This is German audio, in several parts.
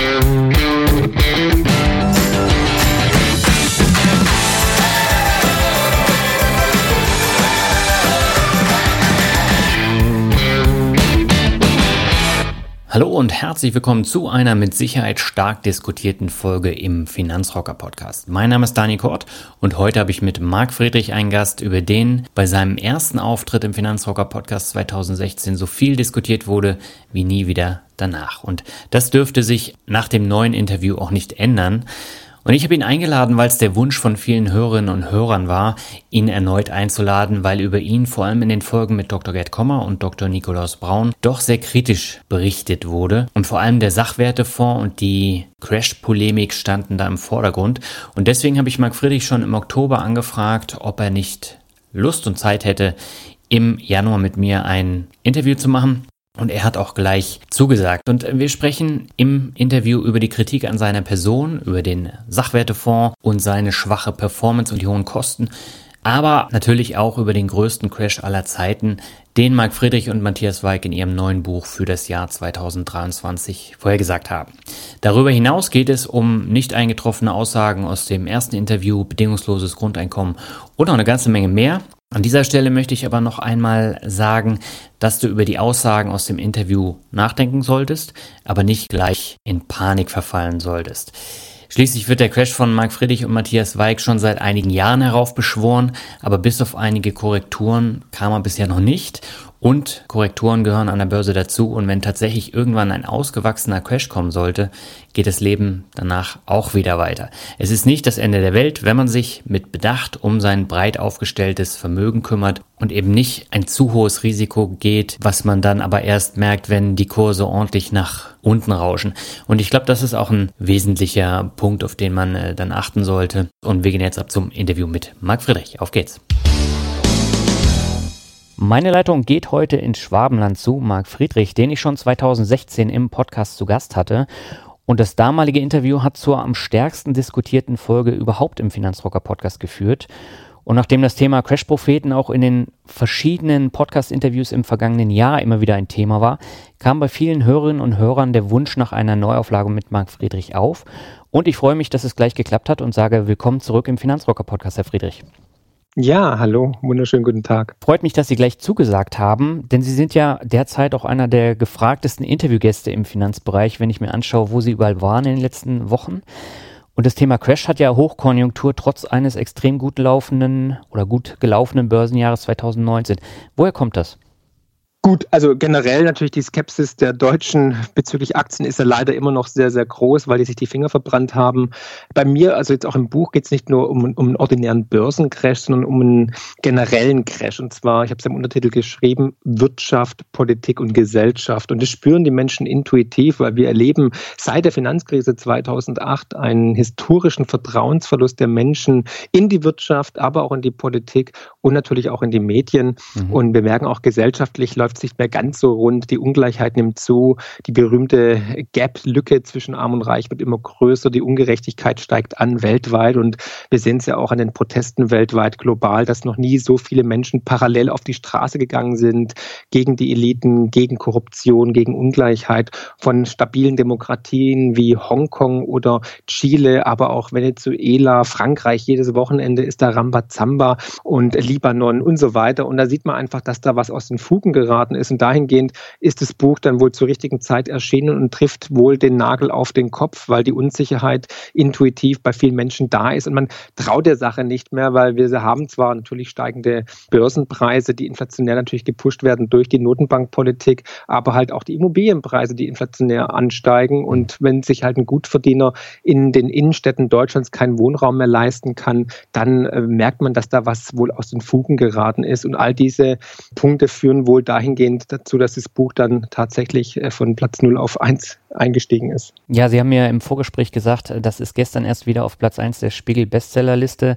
Bye. Hallo und herzlich willkommen zu einer mit Sicherheit stark diskutierten Folge im Finanzrocker Podcast. Mein Name ist Dani Kort und heute habe ich mit Marc Friedrich einen Gast, über den bei seinem ersten Auftritt im Finanzrocker Podcast 2016 so viel diskutiert wurde wie nie wieder danach. Und das dürfte sich nach dem neuen Interview auch nicht ändern. Und ich habe ihn eingeladen, weil es der Wunsch von vielen Hörerinnen und Hörern war, ihn erneut einzuladen, weil über ihn vor allem in den Folgen mit Dr. Gerd Kommer und Dr. Nikolaus Braun doch sehr kritisch berichtet wurde. Und vor allem der Sachwertefonds und die Crash-Polemik standen da im Vordergrund. Und deswegen habe ich Marc Friedrich schon im Oktober angefragt, ob er nicht Lust und Zeit hätte, im Januar mit mir ein Interview zu machen. Und er hat auch gleich zugesagt. Und wir sprechen im Interview über die Kritik an seiner Person, über den Sachwertefonds und seine schwache Performance und die hohen Kosten. Aber natürlich auch über den größten Crash aller Zeiten, den Marc Friedrich und Matthias Weig in ihrem neuen Buch für das Jahr 2023 vorhergesagt haben. Darüber hinaus geht es um nicht eingetroffene Aussagen aus dem ersten Interview, bedingungsloses Grundeinkommen und noch eine ganze Menge mehr. An dieser Stelle möchte ich aber noch einmal sagen, dass du über die Aussagen aus dem Interview nachdenken solltest, aber nicht gleich in Panik verfallen solltest. Schließlich wird der Crash von Marc Friedrich und Matthias Weig schon seit einigen Jahren heraufbeschworen, aber bis auf einige Korrekturen kam er bisher noch nicht und Korrekturen gehören an der Börse dazu. Und wenn tatsächlich irgendwann ein ausgewachsener Crash kommen sollte, geht das Leben danach auch wieder weiter. Es ist nicht das Ende der Welt, wenn man sich mit Bedacht um sein breit aufgestelltes Vermögen kümmert und eben nicht ein zu hohes Risiko geht, was man dann aber erst merkt, wenn die Kurse ordentlich nach unten rauschen. Und ich glaube, das ist auch ein wesentlicher Punkt, auf den man äh, dann achten sollte. Und wir gehen jetzt ab zum Interview mit Marc Friedrich. Auf geht's. Meine Leitung geht heute ins Schwabenland zu Marc Friedrich, den ich schon 2016 im Podcast zu Gast hatte. Und das damalige Interview hat zur am stärksten diskutierten Folge überhaupt im Finanzrocker Podcast geführt. Und nachdem das Thema Crash-Propheten auch in den verschiedenen Podcast-Interviews im vergangenen Jahr immer wieder ein Thema war, kam bei vielen Hörerinnen und Hörern der Wunsch nach einer Neuauflage mit Marc Friedrich auf. Und ich freue mich, dass es gleich geklappt hat und sage willkommen zurück im Finanzrocker Podcast, Herr Friedrich. Ja, hallo, wunderschönen guten Tag. Freut mich, dass Sie gleich zugesagt haben, denn Sie sind ja derzeit auch einer der gefragtesten Interviewgäste im Finanzbereich, wenn ich mir anschaue, wo Sie überall waren in den letzten Wochen. Und das Thema Crash hat ja Hochkonjunktur trotz eines extrem gut laufenden oder gut gelaufenen Börsenjahres 2019. Woher kommt das? Gut, also generell natürlich die Skepsis der Deutschen bezüglich Aktien ist ja leider immer noch sehr, sehr groß, weil die sich die Finger verbrannt haben. Bei mir, also jetzt auch im Buch, geht es nicht nur um, um einen ordinären Börsencrash, sondern um einen generellen Crash. Und zwar, ich habe es im Untertitel geschrieben, Wirtschaft, Politik und Gesellschaft. Und das spüren die Menschen intuitiv, weil wir erleben seit der Finanzkrise 2008 einen historischen Vertrauensverlust der Menschen in die Wirtschaft, aber auch in die Politik und natürlich auch in die Medien. Mhm. Und wir merken auch gesellschaftlich läuft es nicht mehr ganz so rund. Die Ungleichheit nimmt zu. Die berühmte Gap-Lücke zwischen Arm und Reich wird immer größer. Die Ungerechtigkeit steigt an weltweit. Und wir sehen es ja auch an den Protesten weltweit global, dass noch nie so viele Menschen parallel auf die Straße gegangen sind gegen die Eliten, gegen Korruption, gegen Ungleichheit von stabilen Demokratien wie Hongkong oder Chile, aber auch Venezuela, Frankreich. Jedes Wochenende ist da Rambazamba und Libanon und so weiter. Und da sieht man einfach, dass da was aus den Fugen geraten ist. Und dahingehend ist das Buch dann wohl zur richtigen Zeit erschienen und trifft wohl den Nagel auf den Kopf, weil die Unsicherheit intuitiv bei vielen Menschen da ist. Und man traut der Sache nicht mehr, weil wir haben zwar natürlich steigende Börsenpreise, die inflationär natürlich gepusht werden durch die Notenbankpolitik, aber halt auch die Immobilienpreise, die inflationär ansteigen. Und wenn sich halt ein Gutverdiener in den Innenstädten Deutschlands keinen Wohnraum mehr leisten kann, dann äh, merkt man, dass da was wohl aus den Fugen geraten ist. Und all diese Punkte führen wohl dahin, dahingehend dazu, dass das Buch dann tatsächlich äh, von Platz 0 auf 1 eingestiegen ist. Ja, Sie haben mir im Vorgespräch gesagt, das ist gestern erst wieder auf Platz 1 der Spiegel-Bestsellerliste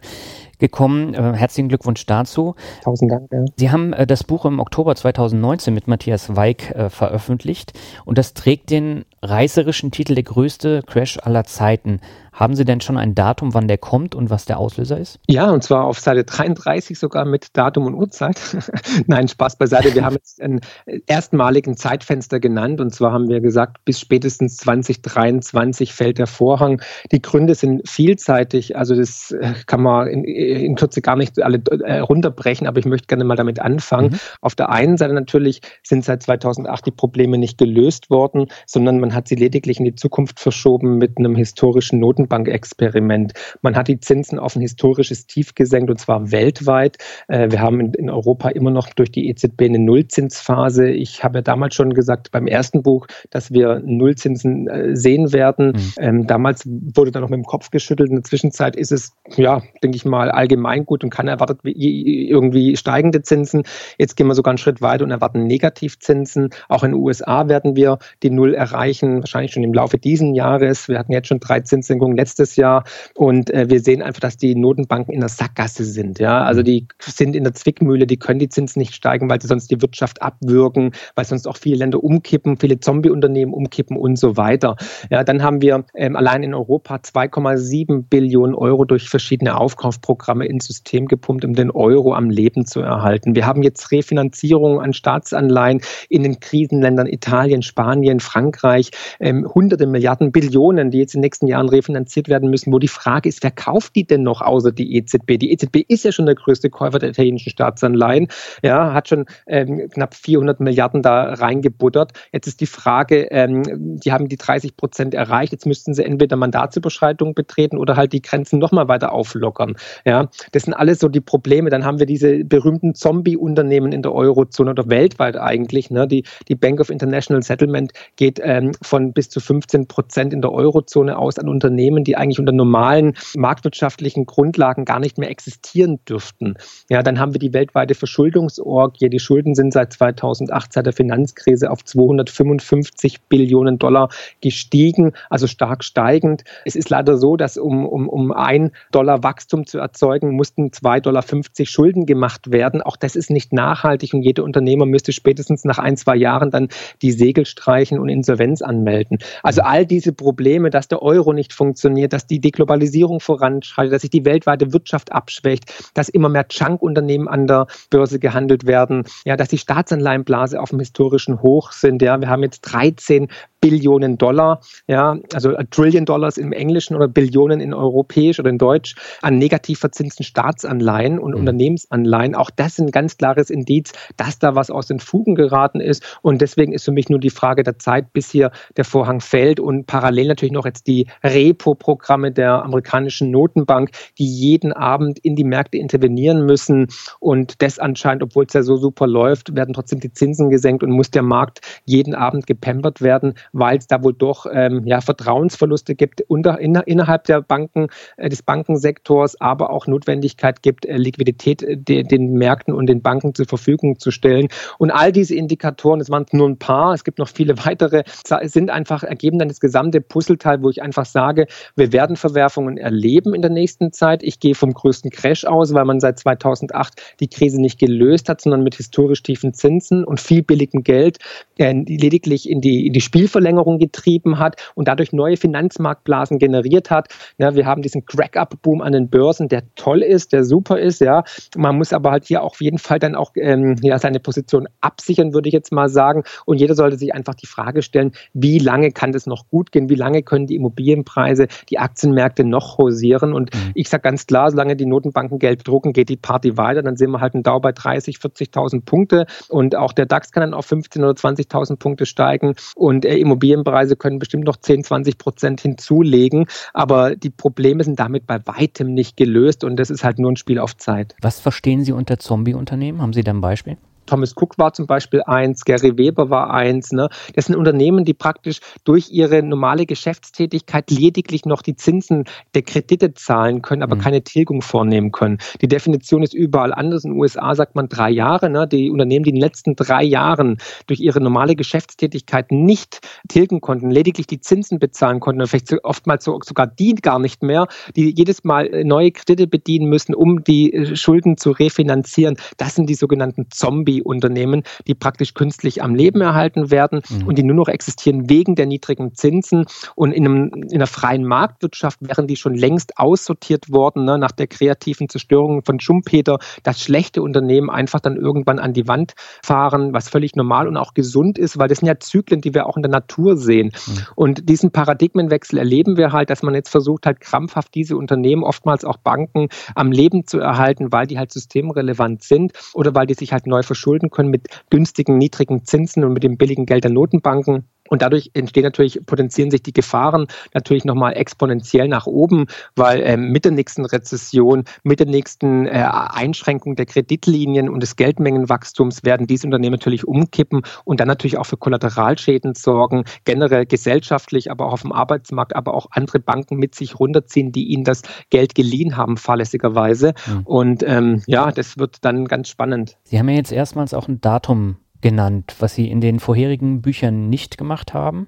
gekommen. Äh, herzlichen Glückwunsch dazu. Tausend Dank. Ja. Sie haben äh, das Buch im Oktober 2019 mit Matthias Weig äh, veröffentlicht und das trägt den reißerischen Titel Der größte Crash aller Zeiten. Haben Sie denn schon ein Datum, wann der kommt und was der Auslöser ist? Ja, und zwar auf Seite 33 sogar mit Datum und Uhrzeit. Nein, Spaß beiseite. Wir haben jetzt einen erstmaligen Zeitfenster genannt und zwar haben wir gesagt, bis spätestens 2023 fällt der Vorhang. Die Gründe sind vielseitig, also das äh, kann man in, in Kürze gar nicht alle äh, runterbrechen, aber ich möchte gerne mal damit anfangen. Mhm. Auf der einen Seite natürlich sind seit 2008 die Probleme nicht gelöst worden, sondern man hat sie lediglich in die Zukunft verschoben mit einem historischen Noten Notenbankexperiment. Man hat die Zinsen auf ein historisches Tief gesenkt und zwar weltweit. Äh, wir haben in Europa immer noch durch die EZB eine Nullzinsphase. Ich habe ja damals schon gesagt beim ersten Buch, dass wir Nullzinsen äh, sehen werden. Mhm. Damals wurde da noch mit dem Kopf geschüttelt. In der Zwischenzeit ist es, ja, denke ich mal, allgemein gut und kann erwartet irgendwie steigende Zinsen. Jetzt gehen wir sogar einen Schritt weiter und erwarten Negativzinsen. Auch in den USA werden wir die Null erreichen, wahrscheinlich schon im Laufe dieses Jahres. Wir hatten jetzt schon drei Zinssenkungen letztes Jahr. Und äh, wir sehen einfach, dass die Notenbanken in der Sackgasse sind. Ja? Also die sind in der Zwickmühle, die können die Zinsen nicht steigen, weil sie sonst die Wirtschaft abwürgen, weil sonst auch viele Länder umkippen, viele Zombie-Unternehmen umkippen und so weiter. Ja, dann haben wir ähm, allein in Europa 2,7 Billionen Euro durch verschiedene Aufkaufprogramme ins System gepumpt, um den Euro am Leben zu erhalten. Wir haben jetzt Refinanzierungen an Staatsanleihen in den Krisenländern Italien, Spanien, Frankreich, ähm, hunderte Milliarden, Billionen, die jetzt in den nächsten Jahren refinanziert finanziert werden müssen, wo die Frage ist, wer kauft die denn noch außer die EZB? Die EZB ist ja schon der größte Käufer der italienischen Staatsanleihen, ja, hat schon ähm, knapp 400 Milliarden da reingebuttert. Jetzt ist die Frage, ähm, die haben die 30 Prozent erreicht, jetzt müssten sie entweder Mandatsüberschreitungen betreten oder halt die Grenzen nochmal weiter auflockern. Ja, das sind alles so die Probleme. Dann haben wir diese berühmten Zombie-Unternehmen in der Eurozone oder weltweit eigentlich. Ne? Die, die Bank of International Settlement geht ähm, von bis zu 15 Prozent in der Eurozone aus an Unternehmen, Unternehmen, die eigentlich unter normalen marktwirtschaftlichen Grundlagen gar nicht mehr existieren dürften. Ja, dann haben wir die weltweite Verschuldungsorgie. Die Schulden sind seit 2008, seit der Finanzkrise, auf 255 Billionen Dollar gestiegen, also stark steigend. Es ist leider so, dass um, um, um ein Dollar Wachstum zu erzeugen, mussten 2,50 Dollar Schulden gemacht werden. Auch das ist nicht nachhaltig und jeder Unternehmer müsste spätestens nach ein, zwei Jahren dann die Segel streichen und Insolvenz anmelden. Also all diese Probleme, dass der Euro nicht funktioniert, funktioniert, dass die Deglobalisierung voranschreitet, dass sich die weltweite Wirtschaft abschwächt, dass immer mehr Junk-Unternehmen an der Börse gehandelt werden, ja, dass die Staatsanleihenblase auf dem historischen Hoch sind. Ja, wir haben jetzt 13 Billionen Dollar, ja, also Trillion Dollars im Englischen oder Billionen in Europäisch oder in Deutsch an negativ verzinsten Staatsanleihen und mhm. Unternehmensanleihen. Auch das ist ein ganz klares Indiz, dass da was aus den Fugen geraten ist. Und deswegen ist für mich nur die Frage der Zeit, bis hier der Vorhang fällt und parallel natürlich noch jetzt die Repo-Programme der amerikanischen Notenbank, die jeden Abend in die Märkte intervenieren müssen. Und das anscheinend, obwohl es ja so super läuft, werden trotzdem die Zinsen gesenkt und muss der Markt jeden Abend gepampert werden, weil es da wohl doch ähm, ja, Vertrauensverluste gibt unter, in, innerhalb der Banken, äh, des Bankensektors, aber auch Notwendigkeit gibt, äh, Liquidität äh, de, den Märkten und den Banken zur Verfügung zu stellen. Und all diese Indikatoren, es waren nur ein paar, es gibt noch viele weitere, sind einfach, ergeben dann das gesamte Puzzleteil, wo ich einfach sage, wir werden Verwerfungen erleben in der nächsten Zeit. Ich gehe vom größten Crash aus, weil man seit 2008 die Krise nicht gelöst hat, sondern mit historisch tiefen Zinsen und viel billigem Geld äh, lediglich in die, in die Spielverlängerung Zinsverlängerung getrieben hat und dadurch neue Finanzmarktblasen generiert hat. Ja, wir haben diesen Crack-Up-Boom an den Börsen, der toll ist, der super ist. Ja, man muss aber halt hier auf jeden Fall dann auch ähm, ja, seine Position absichern, würde ich jetzt mal sagen. Und jeder sollte sich einfach die Frage stellen, wie lange kann das noch gut gehen? Wie lange können die Immobilienpreise, die Aktienmärkte noch hausieren? Und mhm. ich sage ganz klar, solange die Notenbanken Geld drucken, geht die Party weiter. Dann sehen wir halt einen Dauer bei 30, 40.000 Punkte und auch der DAX kann dann auf 15.000 oder 20.000 Punkte steigen und äh, Immobilienpreise können bestimmt noch 10, 20 Prozent hinzulegen, aber die Probleme sind damit bei weitem nicht gelöst und das ist halt nur ein Spiel auf Zeit. Was verstehen Sie unter Zombie-Unternehmen? Haben Sie da ein Beispiel? Thomas Cook war zum Beispiel eins, Gary Weber war eins. Ne? Das sind Unternehmen, die praktisch durch ihre normale Geschäftstätigkeit lediglich noch die Zinsen der Kredite zahlen können, aber mhm. keine Tilgung vornehmen können. Die Definition ist überall anders. In den USA sagt man drei Jahre. Ne? Die Unternehmen, die in den letzten drei Jahren durch ihre normale Geschäftstätigkeit nicht tilgen konnten, lediglich die Zinsen bezahlen konnten, vielleicht oftmals sogar die gar nicht mehr, die jedes Mal äh, neue Kredite bedienen müssen, um die äh, Schulden zu refinanzieren. Das sind die sogenannten Zombie-Unternehmen, die praktisch künstlich am Leben erhalten werden mhm. und die nur noch existieren wegen der niedrigen Zinsen. Und in, einem, in einer freien Marktwirtschaft wären die schon längst aussortiert worden, ne, nach der kreativen Zerstörung von Schumpeter, dass schlechte Unternehmen einfach dann irgendwann an die Wand fahren, was völlig normal und auch gesund ist, weil das sind ja Zyklen, die wir auch in der Natur sehen. Mhm. Und diesen Paradigmenwechsel erleben wir halt, dass man jetzt versucht halt krampfhaft diese Unternehmen, oftmals auch Banken, am Leben zu erhalten, weil die halt systemrelevant sind oder weil die sich halt neu verschulden können mit günstigen, niedrigen Zinsen und mit dem billigen Geld der Notenbanken. Und dadurch entstehen natürlich, potenzieren sich die Gefahren natürlich nochmal exponentiell nach oben, weil ähm, mit der nächsten Rezession, mit der nächsten äh, Einschränkung der Kreditlinien und des Geldmengenwachstums werden diese Unternehmen natürlich umkippen und dann natürlich auch für Kollateralschäden sorgen, generell gesellschaftlich, aber auch auf dem Arbeitsmarkt, aber auch andere Banken mit sich runterziehen, die ihnen das Geld geliehen haben, fahrlässigerweise. Mhm. Und ähm, ja, das wird dann ganz spannend. Sie haben ja jetzt erstmals auch ein Datum genannt, was Sie in den vorherigen Büchern nicht gemacht haben.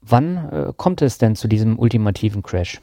Wann äh, kommt es denn zu diesem ultimativen Crash?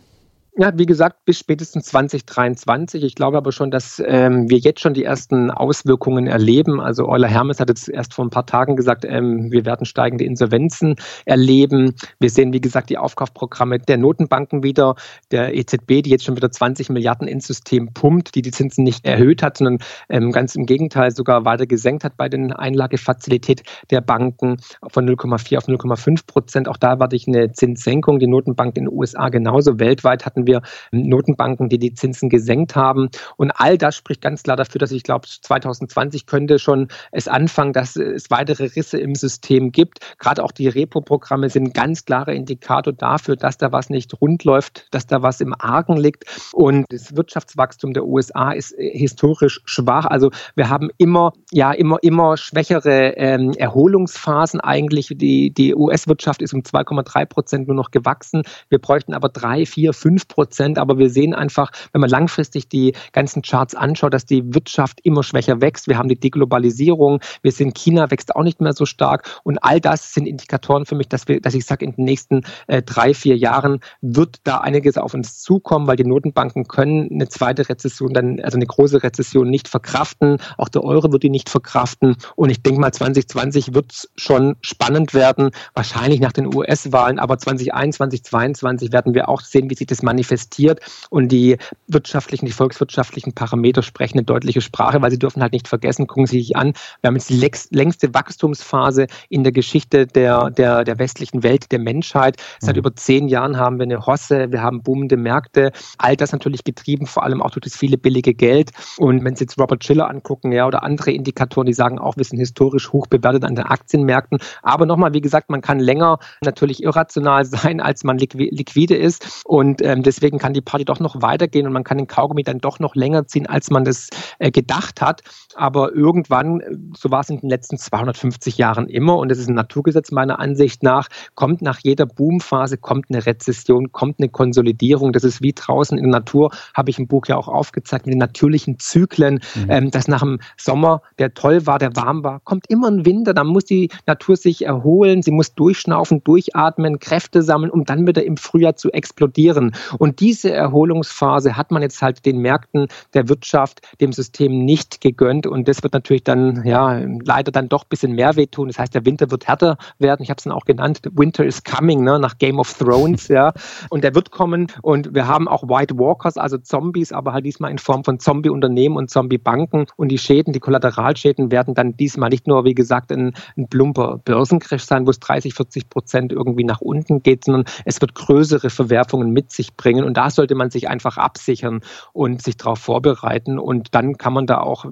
Ja, wie gesagt, bis spätestens 2023. Ich glaube aber schon, dass ähm, wir jetzt schon die ersten Auswirkungen erleben. Also Euler Hermes hat jetzt erst vor ein paar Tagen gesagt, ähm, wir werden steigende Insolvenzen erleben. Wir sehen, wie gesagt, die Aufkaufprogramme der Notenbanken wieder, der EZB, die jetzt schon wieder 20 Milliarden ins System pumpt, die die Zinsen nicht erhöht hat, sondern ähm, ganz im Gegenteil sogar weiter gesenkt hat bei den Einlagefazilität der Banken von 0,4 auf 0,5 Prozent. Auch da warte ich eine Zinssenkung. Die Notenbank in den USA genauso. Weltweit hatten hatten wir Notenbanken, die die Zinsen gesenkt haben. Und all das spricht ganz klar dafür, dass ich glaube, 2020 könnte schon es anfangen, dass es weitere Risse im System gibt. Gerade auch die Repo-Programme sind ein ganz klarer Indikator dafür, dass da was nicht rund läuft, dass da was im Argen liegt. Und das Wirtschaftswachstum der USA ist äh, historisch schwach. Also wir haben immer, ja, immer, immer schwächere ähm, Erholungsphasen eigentlich. Die, die US-Wirtschaft ist um 2,3 Prozent nur noch gewachsen. Wir bräuchten aber drei, vier, fünf Prozent. Aber wir sehen einfach, wenn man langfristig die ganzen Charts anschaut, dass die Wirtschaft immer schwächer wächst. Wir haben die Deglobalisierung. Wir sehen, China wächst auch nicht mehr so stark. Und all das sind Indikatoren für mich, dass wir, dass ich sage, in den nächsten äh, drei, vier Jahren wird da einiges auf uns zukommen, weil die Notenbanken können eine zweite Rezession dann, also eine große Rezession nicht verkraften. Auch der Euro wird die nicht verkraften. Und ich denke mal, 2020 wird es schon spannend werden. Wahrscheinlich nach den US-Wahlen, aber 2021, 2022 werden wir auch sehen, wie sich das manifestiert manifestiert und die wirtschaftlichen, die volkswirtschaftlichen Parameter sprechen eine deutliche Sprache, weil sie dürfen halt nicht vergessen, gucken Sie sich an, wir haben jetzt die längste Wachstumsphase in der Geschichte der, der, der westlichen Welt, der Menschheit. Seit mhm. über zehn Jahren haben wir eine Hosse, wir haben boomende Märkte, all das natürlich getrieben, vor allem auch durch das viele billige Geld. Und wenn Sie jetzt Robert Schiller angucken, ja, oder andere Indikatoren, die sagen auch, wir sind historisch hoch bewertet an den Aktienmärkten. Aber nochmal, wie gesagt, man kann länger natürlich irrational sein, als man liquide ist. Und ähm, deswegen kann die Party doch noch weitergehen und man kann den Kaugummi dann doch noch länger ziehen, als man das äh, gedacht hat. Aber irgendwann, äh, so war es in den letzten 250 Jahren immer, und das ist ein Naturgesetz meiner Ansicht nach, kommt nach jeder Boomphase, kommt eine Rezession, kommt eine Konsolidierung. Das ist wie draußen in der Natur, habe ich im Buch ja auch aufgezeigt, mit den natürlichen Zyklen, mhm. ähm, dass nach dem Sommer, der toll war, der warm war, kommt immer ein Winter, dann muss die Natur sich erholen, sie muss durchschnaufen, durchatmen, Kräfte sammeln, um dann wieder im Frühjahr zu explodieren. Und diese Erholungsphase hat man jetzt halt den Märkten der Wirtschaft, dem System nicht gegönnt. Und das wird natürlich dann, ja, leider dann doch ein bisschen mehr wehtun. Das heißt, der Winter wird härter werden. Ich habe es dann auch genannt. Winter is coming, ne, nach Game of Thrones, ja. Und der wird kommen. Und wir haben auch White Walkers, also Zombies, aber halt diesmal in Form von Zombie-Unternehmen und Zombie-Banken. Und die Schäden, die Kollateralschäden werden dann diesmal nicht nur, wie gesagt, ein, ein plumper Börsencrash sein, wo es 30, 40 Prozent irgendwie nach unten geht, sondern es wird größere Verwerfungen mit sich bringen bringen. Und da sollte man sich einfach absichern und sich darauf vorbereiten. Und dann kann man da auch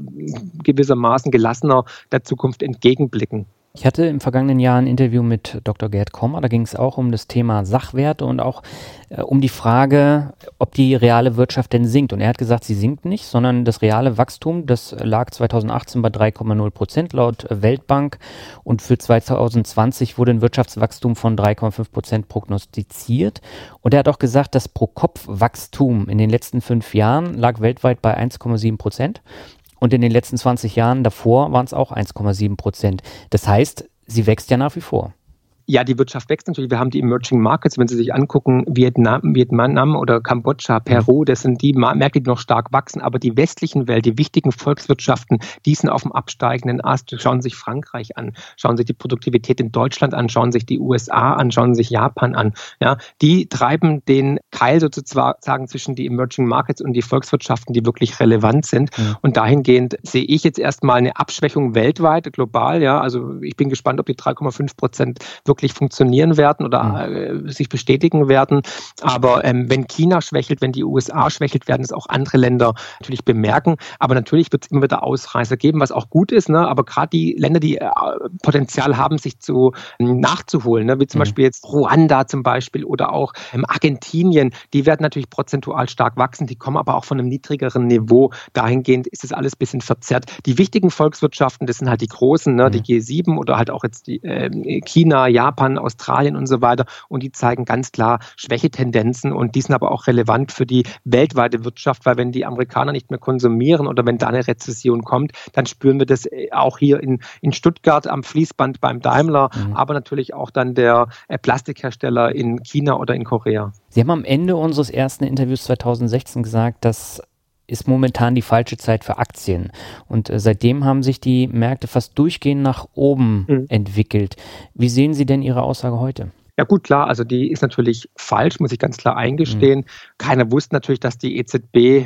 gewissermaßen gelassener der Zukunft entgegenblicken. Ich hatte im vergangenen Jahr ein Interview mit Dr. Gerd Kommer, da ging es auch um das Thema Sachwerte und auch äh, um die Frage, ob die reale Wirtschaft denn sinkt. Und er hat gesagt, sie sinkt nicht, sondern das reale Wachstum, das lag 2018 bei 3,0 Prozent laut Weltbank und für 2020 wurde ein Wirtschaftswachstum von 3,5 Prozent prognostiziert. Und er hat auch gesagt, das Pro-Kopf-Wachstum in den letzten fünf Jahren lag weltweit bei 1,7 Prozent. Und in den letzten 20 Jahren davor waren es auch 1,7 Prozent. Das heißt, sie wächst ja nach wie vor. Ja, die Wirtschaft wächst natürlich. Wir haben die Emerging Markets, wenn Sie sich angucken, Vietnam, Vietnam oder Kambodscha, Peru, das sind die Märkte, die noch stark wachsen. Aber die westlichen Welt, die wichtigen Volkswirtschaften, die sind auf dem absteigenden Ast. Schauen Sie sich Frankreich an, schauen Sie sich die Produktivität in Deutschland an, schauen Sie sich die USA an, schauen Sie sich Japan an. Ja, die treiben den Keil sozusagen zwischen die Emerging Markets und die Volkswirtschaften, die wirklich relevant sind. Mhm. Und dahingehend sehe ich jetzt erstmal eine Abschwächung weltweit, global. Ja, also ich bin gespannt, ob die 3,5 Prozent wirklich wirklich funktionieren werden oder mhm. sich bestätigen werden. Aber ähm, wenn China schwächelt, wenn die USA schwächelt, werden es auch andere Länder natürlich bemerken. Aber natürlich wird es immer wieder Ausreißer geben, was auch gut ist. Ne? Aber gerade die Länder, die äh, Potenzial haben, sich zu ähm, nachzuholen, ne? wie zum mhm. Beispiel jetzt Ruanda zum Beispiel oder auch ähm, Argentinien, die werden natürlich prozentual stark wachsen. Die kommen aber auch von einem niedrigeren Niveau. Dahingehend ist es alles ein bisschen verzerrt. Die wichtigen Volkswirtschaften, das sind halt die großen, ne? Die G7 oder halt auch jetzt die äh, China, Japan, Japan, Australien und so weiter. Und die zeigen ganz klar Schwächetendenzen und die sind aber auch relevant für die weltweite Wirtschaft, weil wenn die Amerikaner nicht mehr konsumieren oder wenn da eine Rezession kommt, dann spüren wir das äh, auch hier in, in Stuttgart am Fließband beim Daimler, mhm. aber natürlich auch dann der äh, Plastikhersteller in China oder in Korea. Sie haben am Ende unseres ersten Interviews 2016 gesagt, dass ist momentan die falsche Zeit für Aktien. Und äh, seitdem haben sich die Märkte fast durchgehend nach oben mhm. entwickelt. Wie sehen Sie denn Ihre Aussage heute? Ja gut, klar, also die ist natürlich falsch, muss ich ganz klar eingestehen. Mhm. Keiner wusste natürlich, dass die EZB äh,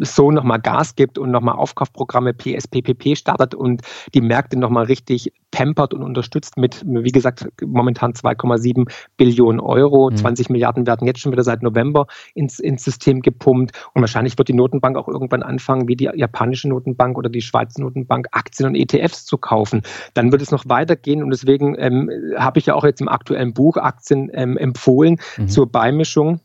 so nochmal Gas gibt und nochmal Aufkaufprogramme PSPPP startet und die Märkte nochmal richtig pampert und unterstützt mit, wie gesagt, momentan 2,7 Billionen Euro. Mhm. 20 Milliarden werden jetzt schon wieder seit November ins, ins System gepumpt und wahrscheinlich wird die Notenbank auch irgendwann anfangen, wie die japanische Notenbank oder die Schweizer Notenbank, Aktien und ETFs zu kaufen. Dann wird es noch weitergehen und deswegen ähm, habe ich ja auch jetzt im aktuellen Buch Aktien ähm, empfohlen mhm. zur Beimischung.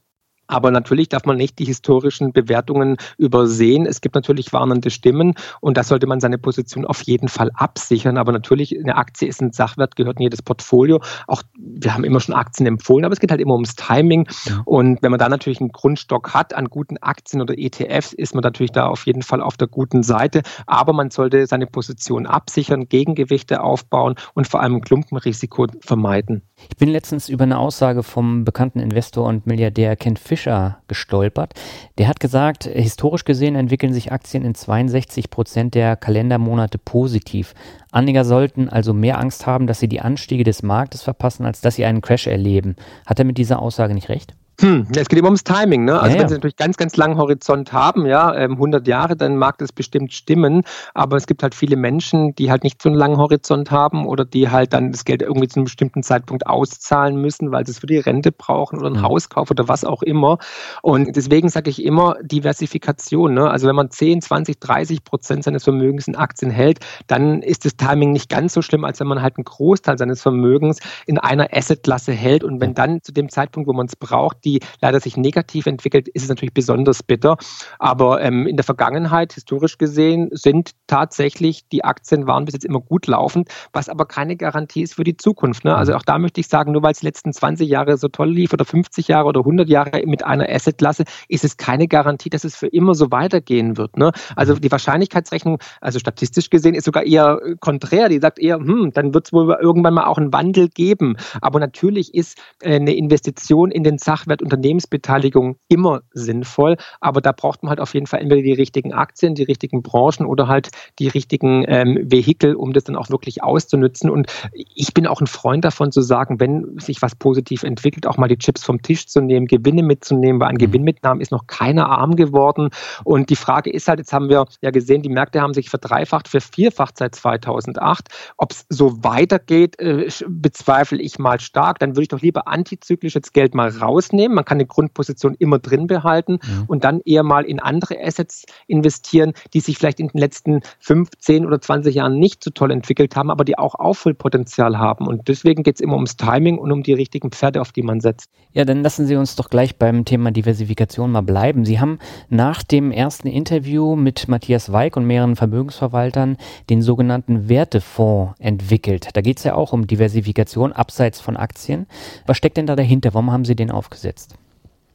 Aber natürlich darf man nicht die historischen Bewertungen übersehen. Es gibt natürlich warnende Stimmen und da sollte man seine Position auf jeden Fall absichern. Aber natürlich, eine Aktie ist ein Sachwert, gehört in jedes Portfolio. Auch wir haben immer schon Aktien empfohlen, aber es geht halt immer ums Timing. Und wenn man da natürlich einen Grundstock hat an guten Aktien oder ETFs, ist man natürlich da auf jeden Fall auf der guten Seite. Aber man sollte seine Position absichern, Gegengewichte aufbauen und vor allem Klumpenrisiko vermeiden. Ich bin letztens über eine Aussage vom bekannten Investor und Milliardär Ken Fischer gestolpert. Der hat gesagt, historisch gesehen entwickeln sich Aktien in 62 Prozent der Kalendermonate positiv. Anleger sollten also mehr Angst haben, dass sie die Anstiege des Marktes verpassen, als dass sie einen Crash erleben. Hat er mit dieser Aussage nicht recht? Hm, es geht immer ums Timing. Ne? Also ja, wenn Sie natürlich ganz, ganz langen Horizont haben, ja, 100 ähm, Jahre, dann mag das bestimmt stimmen. Aber es gibt halt viele Menschen, die halt nicht so einen langen Horizont haben oder die halt dann das Geld irgendwie zu einem bestimmten Zeitpunkt auszahlen müssen, weil sie es für die Rente brauchen oder einen mhm. Hauskauf oder was auch immer. Und deswegen sage ich immer Diversifikation. Ne? Also wenn man 10, 20, 30 Prozent seines Vermögens in Aktien hält, dann ist das Timing nicht ganz so schlimm, als wenn man halt einen Großteil seines Vermögens in einer Assetklasse hält. Und wenn dann zu dem Zeitpunkt, wo man es braucht, die die leider sich negativ entwickelt, ist es natürlich besonders bitter. Aber ähm, in der Vergangenheit, historisch gesehen, sind tatsächlich die Aktien waren bis jetzt immer gut laufend, was aber keine Garantie ist für die Zukunft. Ne? Also auch da möchte ich sagen, nur weil es die letzten 20 Jahre so toll lief oder 50 Jahre oder 100 Jahre mit einer Assetklasse, ist es keine Garantie, dass es für immer so weitergehen wird. Ne? Also die Wahrscheinlichkeitsrechnung, also statistisch gesehen, ist sogar eher konträr. Die sagt eher, hm, dann wird es wohl irgendwann mal auch einen Wandel geben. Aber natürlich ist äh, eine Investition in den Sachwert Unternehmensbeteiligung immer sinnvoll, aber da braucht man halt auf jeden Fall entweder die richtigen Aktien, die richtigen Branchen oder halt die richtigen ähm, Vehikel, um das dann auch wirklich auszunützen. Und ich bin auch ein Freund davon zu sagen, wenn sich was positiv entwickelt, auch mal die Chips vom Tisch zu nehmen, Gewinne mitzunehmen, weil an mhm. Gewinnmitnahmen ist noch keiner arm geworden. Und die Frage ist halt, jetzt haben wir ja gesehen, die Märkte haben sich verdreifacht, vervierfacht seit 2008. Ob es so weitergeht, äh, bezweifle ich mal stark. Dann würde ich doch lieber antizyklisch jetzt Geld mal rausnehmen rausnehmen. Man kann eine Grundposition immer drin behalten mhm. und dann eher mal in andere Assets investieren, die sich vielleicht in den letzten 15 oder 20 Jahren nicht so toll entwickelt haben, aber die auch Aufholpotenzial haben. Und deswegen geht es immer ums Timing und um die richtigen Pferde, auf die man setzt. Ja, dann lassen Sie uns doch gleich beim Thema Diversifikation mal bleiben. Sie haben nach dem ersten Interview mit Matthias Weig und mehreren Vermögensverwaltern den sogenannten Wertefonds entwickelt. Da geht es ja auch um Diversifikation abseits von Aktien. Was steckt denn da dahinter? Warum haben Sie den aufgesetzt? umgesetzt.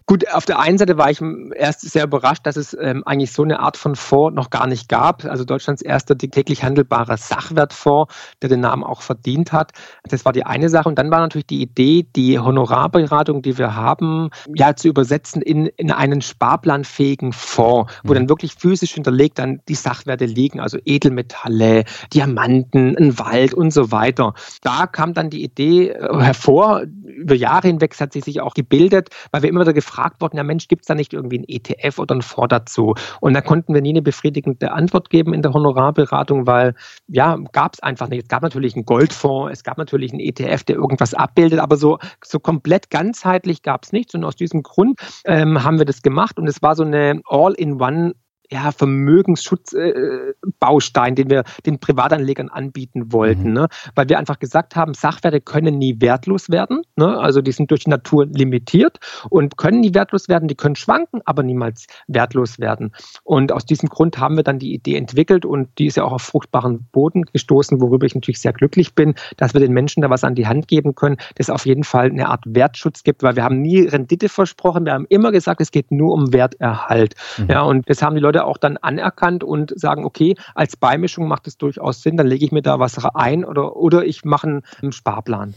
Gut, auf der einen Seite war ich erst sehr überrascht, dass es ähm, eigentlich so eine Art von Fonds noch gar nicht gab. Also Deutschlands erster täglich handelbarer Sachwertfonds, der den Namen auch verdient hat. Das war die eine Sache. Und dann war natürlich die Idee, die Honorarberatung, die wir haben, ja zu übersetzen in, in einen sparplanfähigen Fonds, wo mhm. dann wirklich physisch hinterlegt dann die Sachwerte liegen, also Edelmetalle, Diamanten, ein Wald und so weiter. Da kam dann die Idee äh, hervor, über Jahre hinweg hat sie sich auch gebildet, weil wir immer wieder gefragt gefragt worden, ja Mensch, gibt es da nicht irgendwie ein ETF oder ein Fonds dazu? Und da konnten wir nie eine befriedigende Antwort geben in der Honorarberatung, weil ja, gab es einfach nicht. Es gab natürlich einen Goldfonds, es gab natürlich einen ETF, der irgendwas abbildet, aber so, so komplett ganzheitlich gab es nichts. Und aus diesem Grund ähm, haben wir das gemacht und es war so eine All-in-One ja, Vermögensschutzbaustein, äh, den wir den Privatanlegern anbieten wollten. Mhm. Ne? Weil wir einfach gesagt haben, Sachwerte können nie wertlos werden. Ne? Also die sind durch die Natur limitiert und können nie wertlos werden. Die können schwanken, aber niemals wertlos werden. Und aus diesem Grund haben wir dann die Idee entwickelt und die ist ja auch auf fruchtbaren Boden gestoßen, worüber ich natürlich sehr glücklich bin, dass wir den Menschen da was an die Hand geben können, das auf jeden Fall eine Art Wertschutz gibt, weil wir haben nie Rendite versprochen. Wir haben immer gesagt, es geht nur um Werterhalt. Mhm. Ja, und das haben die Leute Leute auch dann anerkannt und sagen, okay, als Beimischung macht es durchaus Sinn, dann lege ich mir da was ein oder, oder ich mache einen Sparplan.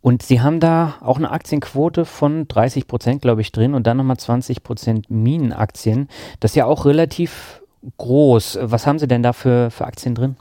Und Sie haben da auch eine Aktienquote von 30 Prozent, glaube ich, drin und dann nochmal 20 Prozent Minenaktien. Das ist ja auch relativ groß. Was haben Sie denn da für, für Aktien drin?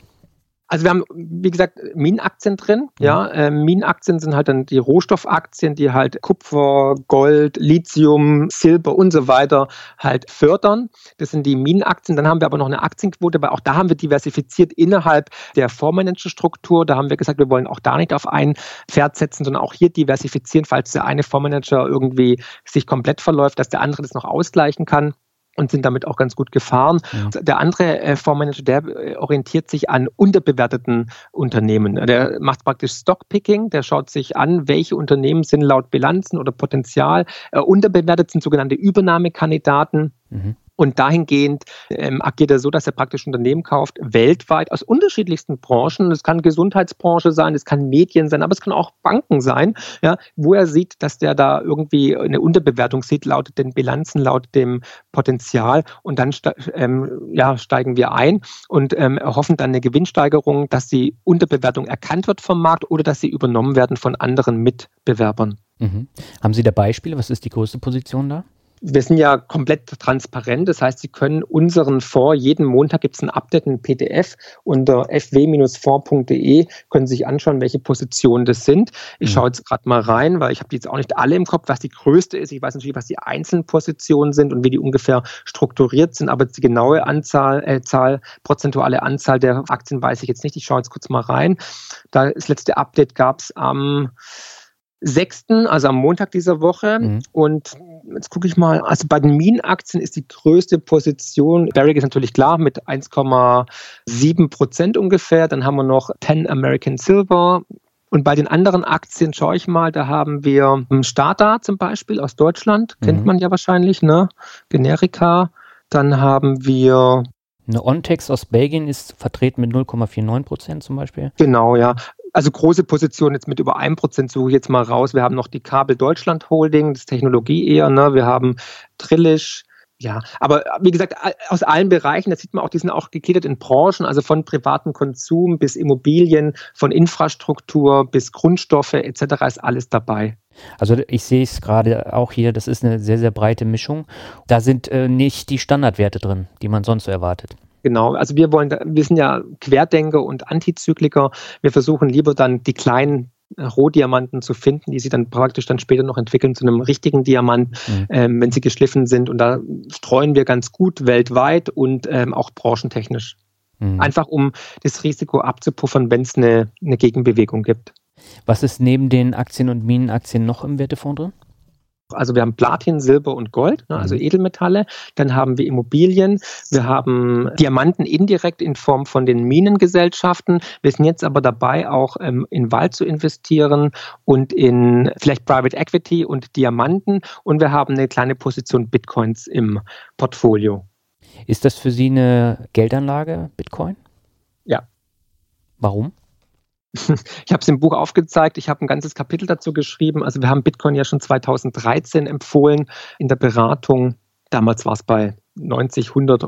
Also wir haben, wie gesagt, Minenaktien drin. Ja, ja äh, Minenaktien sind halt dann die Rohstoffaktien, die halt Kupfer, Gold, Lithium, Silber und so weiter halt fördern. Das sind die Minenaktien. Dann haben wir aber noch eine Aktienquote, weil auch da haben wir diversifiziert innerhalb der Fondsmanagerstruktur. Da haben wir gesagt, wir wollen auch da nicht auf ein Pferd setzen, sondern auch hier diversifizieren, falls der eine Fondsmanager irgendwie sich komplett verläuft, dass der andere das noch ausgleichen kann und sind damit auch ganz gut gefahren. Ja. Der andere äh, Fondsmanager, der äh, orientiert sich an unterbewerteten Unternehmen. Der macht praktisch Stockpicking, der schaut sich an, welche Unternehmen sind laut Bilanzen oder Potenzial äh, unterbewertet, sind sogenannte Übernahmekandidaten. Mhm. Und dahingehend ähm, agiert er so, dass er praktisch Unternehmen kauft, weltweit aus unterschiedlichsten Branchen. Es kann Gesundheitsbranche sein, es kann Medien sein, aber es kann auch Banken sein, ja, wo er sieht, dass der da irgendwie eine Unterbewertung sieht, laut den Bilanzen, laut dem Potenzial. Und dann ähm, ja, steigen wir ein und ähm, erhoffen dann eine Gewinnsteigerung, dass die Unterbewertung erkannt wird vom Markt oder dass sie übernommen werden von anderen Mitbewerbern. Mhm. Haben Sie da Beispiele? Was ist die größte Position da? Wir sind ja komplett transparent. Das heißt, Sie können unseren Fonds, jeden Montag gibt es ein Update, ein PDF unter fw-fonds.de, können Sie sich anschauen, welche Positionen das sind. Ich mhm. schaue jetzt gerade mal rein, weil ich habe die jetzt auch nicht alle im Kopf, was die größte ist. Ich weiß natürlich, was die einzelnen Positionen sind und wie die ungefähr strukturiert sind, aber die genaue Anzahl, äh, Zahl, prozentuale Anzahl der Aktien weiß ich jetzt nicht. Ich schaue jetzt kurz mal rein. Da das letzte Update gab es am 6., also am Montag dieser Woche. Mhm. Und jetzt gucke ich mal, also bei den Minenaktien ist die größte Position, Barrick ist natürlich klar, mit 1,7 Prozent ungefähr. Dann haben wir noch Pan American Silver. Und bei den anderen Aktien schaue ich mal, da haben wir Stata zum Beispiel aus Deutschland, mhm. kennt man ja wahrscheinlich, ne? Generika. Dann haben wir eine Ontex aus Belgien ist vertreten mit 0,49 Prozent zum Beispiel. Genau, ja also große Position jetzt mit über 1% suche ich jetzt mal raus. Wir haben noch die Kabel Deutschland Holding, das ist Technologie eher, ne? Wir haben Trillisch, ja, aber wie gesagt, aus allen Bereichen, da sieht man auch, die sind auch gegliedert in Branchen, also von privatem Konsum bis Immobilien, von Infrastruktur bis Grundstoffe etc. ist alles dabei. Also ich sehe es gerade auch hier, das ist eine sehr, sehr breite Mischung. Da sind äh, nicht die Standardwerte drin, die man sonst so erwartet. Genau, also wir wollen, wir sind ja Querdenker und Antizykliker. Wir versuchen lieber dann die kleinen äh, Rohdiamanten zu finden, die sie dann praktisch dann später noch entwickeln zu einem richtigen Diamant, mhm. ähm, wenn sie geschliffen sind. Und da streuen wir ganz gut weltweit und ähm, auch branchentechnisch. Mhm. Einfach um das Risiko abzupuffern, wenn es eine, eine Gegenbewegung gibt. Was ist neben den Aktien und Minenaktien noch im Wertefonds drin? Also wir haben Platin, Silber und Gold, ne, also mhm. Edelmetalle. Dann haben wir Immobilien. Wir haben Diamanten indirekt in Form von den Minengesellschaften. Wir sind jetzt aber dabei, auch ähm, in Wald zu investieren und in vielleicht Private Equity und Diamanten. Und wir haben eine kleine Position Bitcoins im Portfolio. Ist das für Sie eine Geldanlage, Bitcoin? Ja. Warum? Ich habe es im Buch aufgezeigt, ich habe ein ganzes Kapitel dazu geschrieben. Also wir haben Bitcoin ja schon 2013 empfohlen in der Beratung. Damals war es bei 90, 100 äh,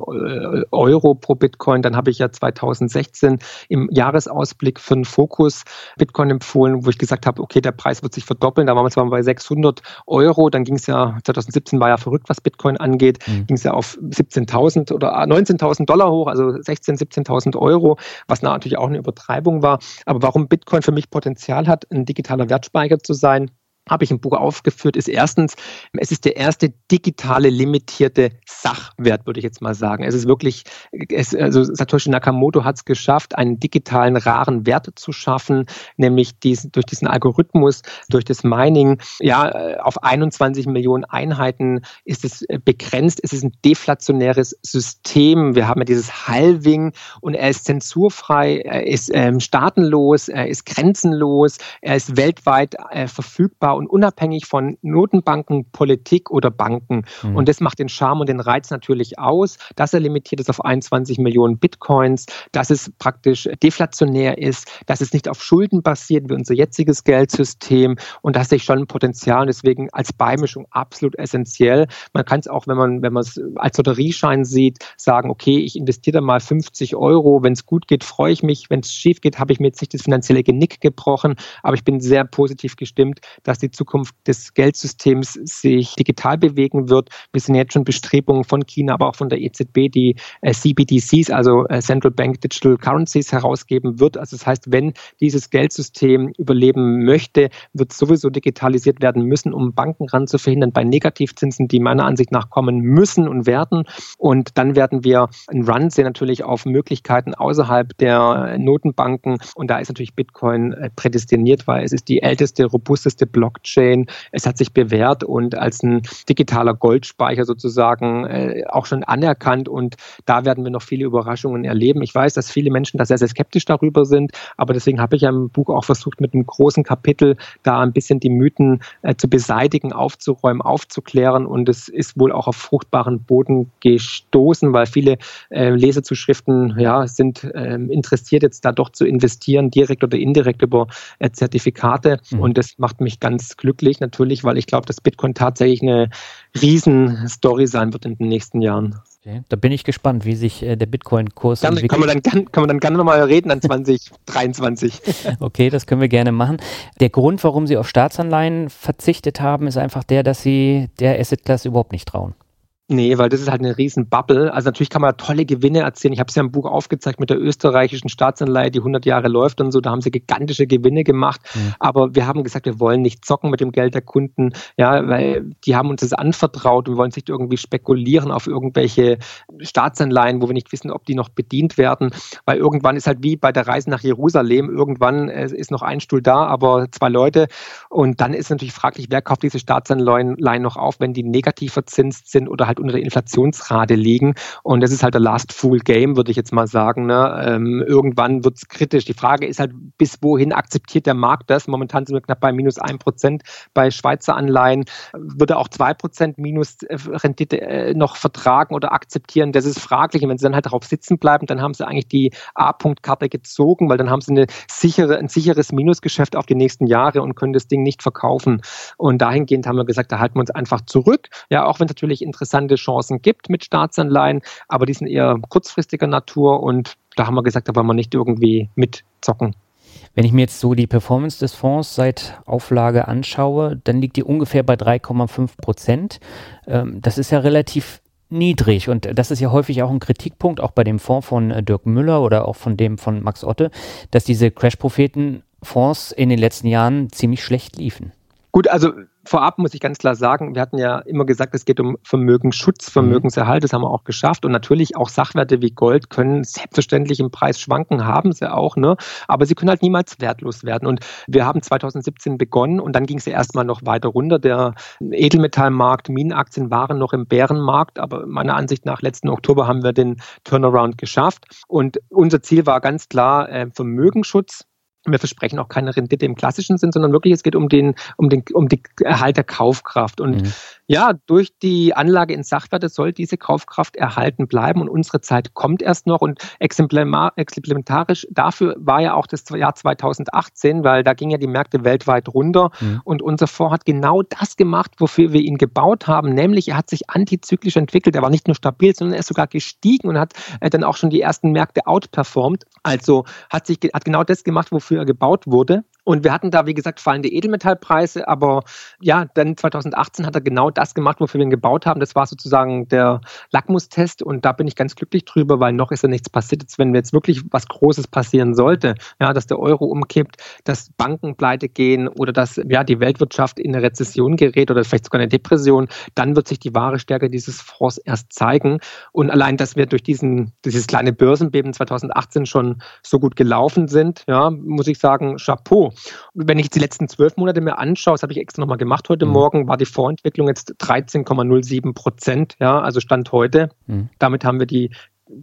Euro pro Bitcoin. Dann habe ich ja 2016 im Jahresausblick für einen Fokus Bitcoin empfohlen, wo ich gesagt habe, okay, der Preis wird sich verdoppeln. Da waren wir zwar bei 600 Euro. Dann ging es ja, 2017 war ja verrückt, was Bitcoin angeht. Mhm. Ging es ja auf 17.000 oder 19.000 Dollar hoch, also 16, 17.000 Euro, was natürlich auch eine Übertreibung war. Aber warum Bitcoin für mich Potenzial hat, ein digitaler Wertspeicher zu sein, habe ich im Buch aufgeführt, ist erstens, es ist der erste digitale limitierte Sachwert, würde ich jetzt mal sagen. Es ist wirklich, es, also Satoshi Nakamoto hat es geschafft, einen digitalen raren Wert zu schaffen, nämlich diesen, durch diesen Algorithmus, durch das Mining, ja, auf 21 Millionen Einheiten ist es begrenzt. Es ist ein deflationäres System. Wir haben ja dieses Halving und er ist zensurfrei, er ist ähm, staatenlos, er ist grenzenlos, er ist weltweit äh, verfügbar und unabhängig von Notenbanken, Politik oder Banken. Mhm. Und das macht den Charme und den Reiz natürlich aus, dass er limitiert ist auf 21 Millionen Bitcoins, dass es praktisch deflationär ist, dass es nicht auf Schulden basiert wie unser jetziges Geldsystem und dass sich schon ein Potenzial und deswegen als Beimischung absolut essentiell. Man kann es auch, wenn man wenn man es als Lotterieschein sieht, sagen, okay, ich investiere da mal 50 Euro, wenn es gut geht, freue ich mich, wenn es schief geht, habe ich mir jetzt nicht das finanzielle Genick gebrochen, aber ich bin sehr positiv gestimmt, dass die Zukunft des Geldsystems sich digital bewegen wird. Wir sind jetzt schon Bestrebungen von China, aber auch von der EZB, die äh, CBDCs, also äh, Central Bank Digital Currencies, herausgeben wird. Also das heißt, wenn dieses Geldsystem überleben möchte, wird es sowieso digitalisiert werden müssen, um Banken ran zu verhindern bei Negativzinsen, die meiner Ansicht nach kommen müssen und werden. Und dann werden wir einen Run sehen natürlich auf Möglichkeiten außerhalb der Notenbanken. Und da ist natürlich Bitcoin äh, prädestiniert, weil es ist die älteste, robusteste Blockchain Blockchain. Es hat sich bewährt und als ein digitaler Goldspeicher sozusagen äh, auch schon anerkannt und da werden wir noch viele Überraschungen erleben. Ich weiß, dass viele Menschen da sehr, sehr skeptisch darüber sind, aber deswegen habe ich ja im Buch auch versucht, mit einem großen Kapitel da ein bisschen die Mythen äh, zu beseitigen, aufzuräumen, aufzuklären und es ist wohl auch auf fruchtbaren Boden gestoßen, weil viele äh, Leserzuschriften ja, sind äh, interessiert, jetzt da doch zu investieren, direkt oder indirekt über äh, Zertifikate mhm. und das macht mich ganz glücklich natürlich, weil ich glaube, dass Bitcoin tatsächlich eine Riesenstory sein wird in den nächsten Jahren. Okay. Da bin ich gespannt, wie sich äh, der Bitcoin-Kurs entwickelt. Kann man dann, kann, kann man dann gerne nochmal reden dann 2023. okay, das können wir gerne machen. Der Grund, warum Sie auf Staatsanleihen verzichtet haben, ist einfach der, dass Sie der Asset-Class überhaupt nicht trauen. Nee, weil das ist halt eine riesen Bubble. Also natürlich kann man tolle Gewinne erzielen. Ich habe es ja im Buch aufgezeigt mit der österreichischen Staatsanleihe, die 100 Jahre läuft und so. Da haben sie gigantische Gewinne gemacht. Mhm. Aber wir haben gesagt, wir wollen nicht zocken mit dem Geld der Kunden, ja, weil die haben uns das anvertraut und wollen sich irgendwie spekulieren auf irgendwelche Staatsanleihen, wo wir nicht wissen, ob die noch bedient werden. Weil irgendwann ist halt wie bei der Reise nach Jerusalem, irgendwann äh, ist noch ein Stuhl da, aber zwei Leute. Und dann ist natürlich fraglich, wer kauft diese Staatsanleihen noch auf, wenn die negativ verzinst sind oder halt unter der Inflationsrate liegen. Und das ist halt der Last Fool Game, würde ich jetzt mal sagen. Ne? Ähm, irgendwann wird es kritisch. Die Frage ist halt, bis wohin akzeptiert der Markt das? Momentan sind wir knapp bei minus 1 Prozent bei Schweizer Anleihen. Würde auch 2 Prozent minus äh, Rendite äh, noch vertragen oder akzeptieren? Das ist fraglich. Und wenn sie dann halt darauf sitzen bleiben, dann haben sie eigentlich die A-Punkt-Karte gezogen, weil dann haben sie eine sichere, ein sicheres Minusgeschäft auf die nächsten Jahre und können das Ding nicht verkaufen. Und dahingehend haben wir gesagt, da halten wir uns einfach zurück. Ja, auch wenn es natürlich interessant spannende Chancen gibt mit Staatsanleihen, aber die sind eher kurzfristiger Natur und da haben wir gesagt, da wollen wir nicht irgendwie mitzocken. Wenn ich mir jetzt so die Performance des Fonds seit Auflage anschaue, dann liegt die ungefähr bei 3,5 Prozent. Ähm, das ist ja relativ niedrig und das ist ja häufig auch ein Kritikpunkt, auch bei dem Fonds von äh, Dirk Müller oder auch von dem von Max Otte, dass diese Crash-Propheten-Fonds in den letzten Jahren ziemlich schlecht liefen. Gut, also vorab muss ich ganz klar sagen, wir hatten ja immer gesagt, es geht um Vermögensschutz, mhm. Vermögenserhalt, das haben wir auch geschafft. Und natürlich auch Sachwerte wie Gold können selbstverständlich im Preis schwanken, haben sie auch, ne? aber sie können halt niemals wertlos werden. Und wir haben 2017 begonnen und dann ging es ja erstmal noch weiter runter. Der Edelmetallmarkt, Minenaktien waren noch im Bärenmarkt, aber meiner Ansicht nach letzten Oktober haben wir den Turnaround geschafft. Und unser Ziel war ganz klar äh, Vermögensschutz wir versprechen auch keine Rendite im klassischen Sinn, sondern wirklich es geht um den, um den, um die Erhalt der Kaufkraft. Und mhm. Ja, durch die Anlage in Sachwerte soll diese Kaufkraft erhalten bleiben und unsere Zeit kommt erst noch. Und exemplarisch dafür war ja auch das Jahr 2018, weil da gingen ja die Märkte weltweit runter. Mhm. Und unser Fonds hat genau das gemacht, wofür wir ihn gebaut haben, nämlich er hat sich antizyklisch entwickelt. Er war nicht nur stabil, sondern er ist sogar gestiegen und hat äh, dann auch schon die ersten Märkte outperformed. Also hat sich hat genau das gemacht, wofür er gebaut wurde. Und wir hatten da, wie gesagt, fallende Edelmetallpreise, aber ja, dann 2018 hat er genau das gemacht, wofür wir ihn gebaut haben. Das war sozusagen der Lackmustest und da bin ich ganz glücklich drüber, weil noch ist ja nichts passiert. Jetzt, wenn jetzt wirklich was Großes passieren sollte, ja, dass der Euro umkippt, dass Banken pleite gehen oder dass ja, die Weltwirtschaft in eine Rezession gerät oder vielleicht sogar eine Depression, dann wird sich die wahre Stärke dieses Fonds erst zeigen. Und allein, dass wir durch diesen, dieses kleine Börsenbeben 2018 schon so gut gelaufen sind, ja, muss ich sagen, Chapeau. Wenn ich die letzten zwölf Monate mir anschaue, das habe ich extra nochmal gemacht heute mhm. Morgen, war die Vorentwicklung jetzt 13,07 Prozent, ja, also Stand heute. Mhm. Damit haben wir die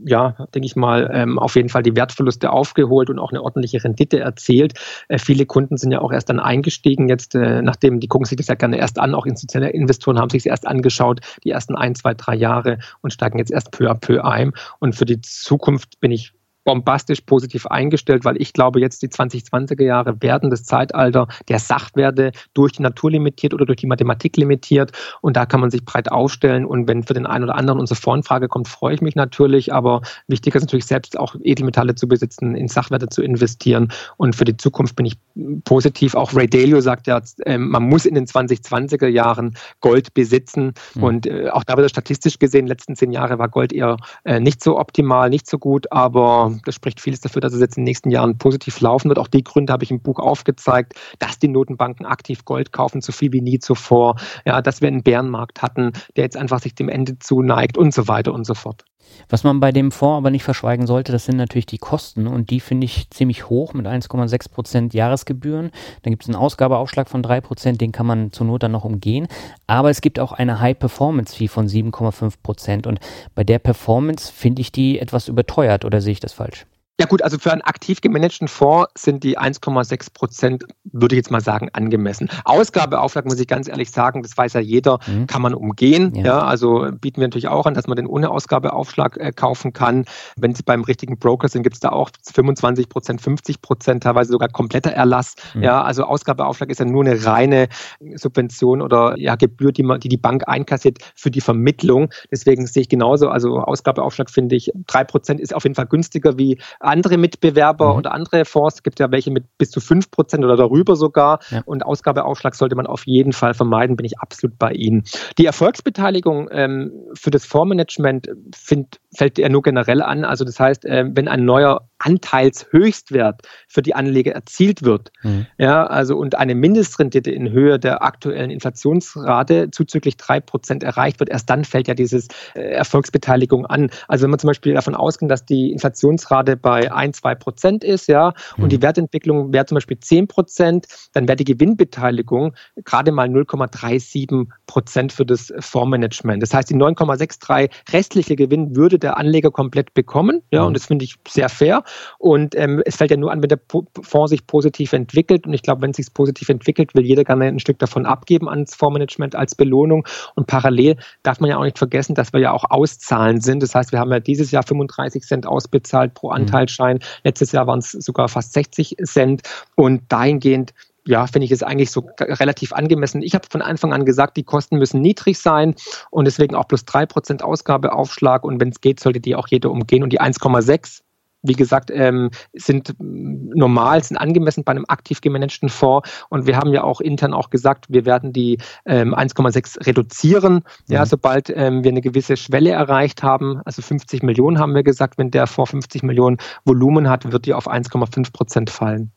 ja, denke ich mal, ähm, auf jeden Fall die Wertverluste aufgeholt und auch eine ordentliche Rendite erzielt. Äh, viele Kunden sind ja auch erst dann eingestiegen, jetzt äh, nachdem, die gucken sich das ja gerne erst an, auch institutionelle Investoren haben sich erst angeschaut, die ersten ein, zwei, drei Jahre und steigen jetzt erst peu à peu ein. Und für die Zukunft bin ich bombastisch positiv eingestellt, weil ich glaube, jetzt die 2020er Jahre werden das Zeitalter der Sachwerte durch die Natur limitiert oder durch die Mathematik limitiert. Und da kann man sich breit aufstellen. Und wenn für den einen oder anderen unsere Voranfrage kommt, freue ich mich natürlich. Aber wichtiger ist natürlich selbst auch Edelmetalle zu besitzen, in Sachwerte zu investieren. Und für die Zukunft bin ich positiv. Auch Ray Dalio sagt ja, ähm, man muss in den 2020er Jahren Gold besitzen. Mhm. Und äh, auch da wird statistisch gesehen, letzten zehn Jahre war Gold eher äh, nicht so optimal, nicht so gut. Aber das spricht vieles dafür, dass es jetzt in den nächsten Jahren positiv laufen wird. Auch die Gründe habe ich im Buch aufgezeigt, dass die Notenbanken aktiv Gold kaufen, so viel wie nie zuvor. Ja, dass wir einen Bärenmarkt hatten, der jetzt einfach sich dem Ende zuneigt und so weiter und so fort. Was man bei dem Fonds aber nicht verschweigen sollte, das sind natürlich die Kosten und die finde ich ziemlich hoch mit 1,6 Prozent Jahresgebühren. Dann gibt es einen Ausgabeaufschlag von 3 Prozent, den kann man zur Not dann noch umgehen. Aber es gibt auch eine High-Performance-Fee von 7,5 Prozent und bei der Performance finde ich die etwas überteuert oder sehe ich das falsch? Ja gut, also für einen aktiv gemanagten Fonds sind die 1,6 Prozent, würde ich jetzt mal sagen, angemessen. Ausgabeaufschlag, muss ich ganz ehrlich sagen, das weiß ja jeder, mhm. kann man umgehen. Ja. ja. also bieten wir natürlich auch an, dass man den ohne Ausgabeaufschlag äh, kaufen kann. Wenn Sie beim richtigen Broker sind, gibt es da auch 25 Prozent, 50 Prozent, teilweise sogar kompletter Erlass. Mhm. Ja, also Ausgabeaufschlag ist ja nur eine reine Subvention oder ja, Gebühr, die, man, die die Bank einkassiert für die Vermittlung. Deswegen sehe ich genauso, also Ausgabeaufschlag finde ich, drei Prozent ist auf jeden Fall günstiger wie andere Mitbewerber mhm. oder andere Fonds. Es gibt ja welche mit bis zu 5 Prozent oder darüber sogar. Ja. Und Ausgabeaufschlag sollte man auf jeden Fall vermeiden, bin ich absolut bei Ihnen. Die Erfolgsbeteiligung ähm, für das Fondsmanagement find, fällt ja nur generell an. Also das heißt, äh, wenn ein neuer Anteilshöchstwert für die Anleger erzielt wird, mhm. ja, also und eine Mindestrendite in Höhe der aktuellen Inflationsrate zuzüglich 3% erreicht wird, erst dann fällt ja dieses äh, Erfolgsbeteiligung an. Also wenn man zum Beispiel davon ausgeht, dass die Inflationsrate bei 1, 2% ist, ja, mhm. und die Wertentwicklung wäre zum Beispiel 10%, dann wäre die Gewinnbeteiligung gerade mal 0,37% für das Fondsmanagement. Das heißt, die 9,63 restliche Gewinn würde der Anleger komplett bekommen, ja, mhm. und das finde ich sehr fair. Und ähm, es fällt ja nur an, wenn der Fonds sich positiv entwickelt. Und ich glaube, wenn es sich positiv entwickelt, will jeder gerne ein Stück davon abgeben ans Fondsmanagement als Belohnung. Und parallel darf man ja auch nicht vergessen, dass wir ja auch auszahlen sind. Das heißt, wir haben ja dieses Jahr 35 Cent ausbezahlt pro mhm. Anteilsschein. Letztes Jahr waren es sogar fast 60 Cent. Und dahingehend ja, finde ich es eigentlich so relativ angemessen. Ich habe von Anfang an gesagt, die Kosten müssen niedrig sein und deswegen auch plus 3% Ausgabeaufschlag und wenn es geht, sollte die auch jeder umgehen und die 1,6 wie gesagt, ähm, sind normal, sind angemessen bei einem aktiv gemanagten Fonds. Und wir haben ja auch intern auch gesagt, wir werden die ähm, 1,6 reduzieren, mhm. ja, sobald ähm, wir eine gewisse Schwelle erreicht haben. Also 50 Millionen haben wir gesagt, wenn der Fonds 50 Millionen Volumen hat, wird die auf 1,5 Prozent fallen.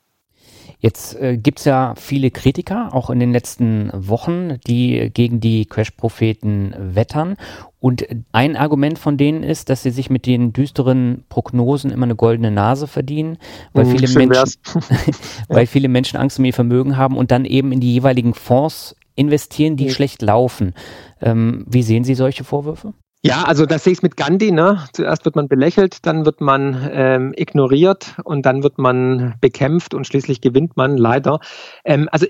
Jetzt äh, gibt es ja viele Kritiker, auch in den letzten Wochen, die gegen die Crash-Propheten wettern. Und ein Argument von denen ist, dass sie sich mit den düsteren Prognosen immer eine goldene Nase verdienen, weil, mm, viele, Menschen, weil viele Menschen Angst um ihr Vermögen haben und dann eben in die jeweiligen Fonds investieren, die mhm. schlecht laufen. Ähm, wie sehen Sie solche Vorwürfe? Ja, also das sehe ich mit Gandhi. Ne? Zuerst wird man belächelt, dann wird man ähm, ignoriert und dann wird man bekämpft und schließlich gewinnt man leider. Ähm, also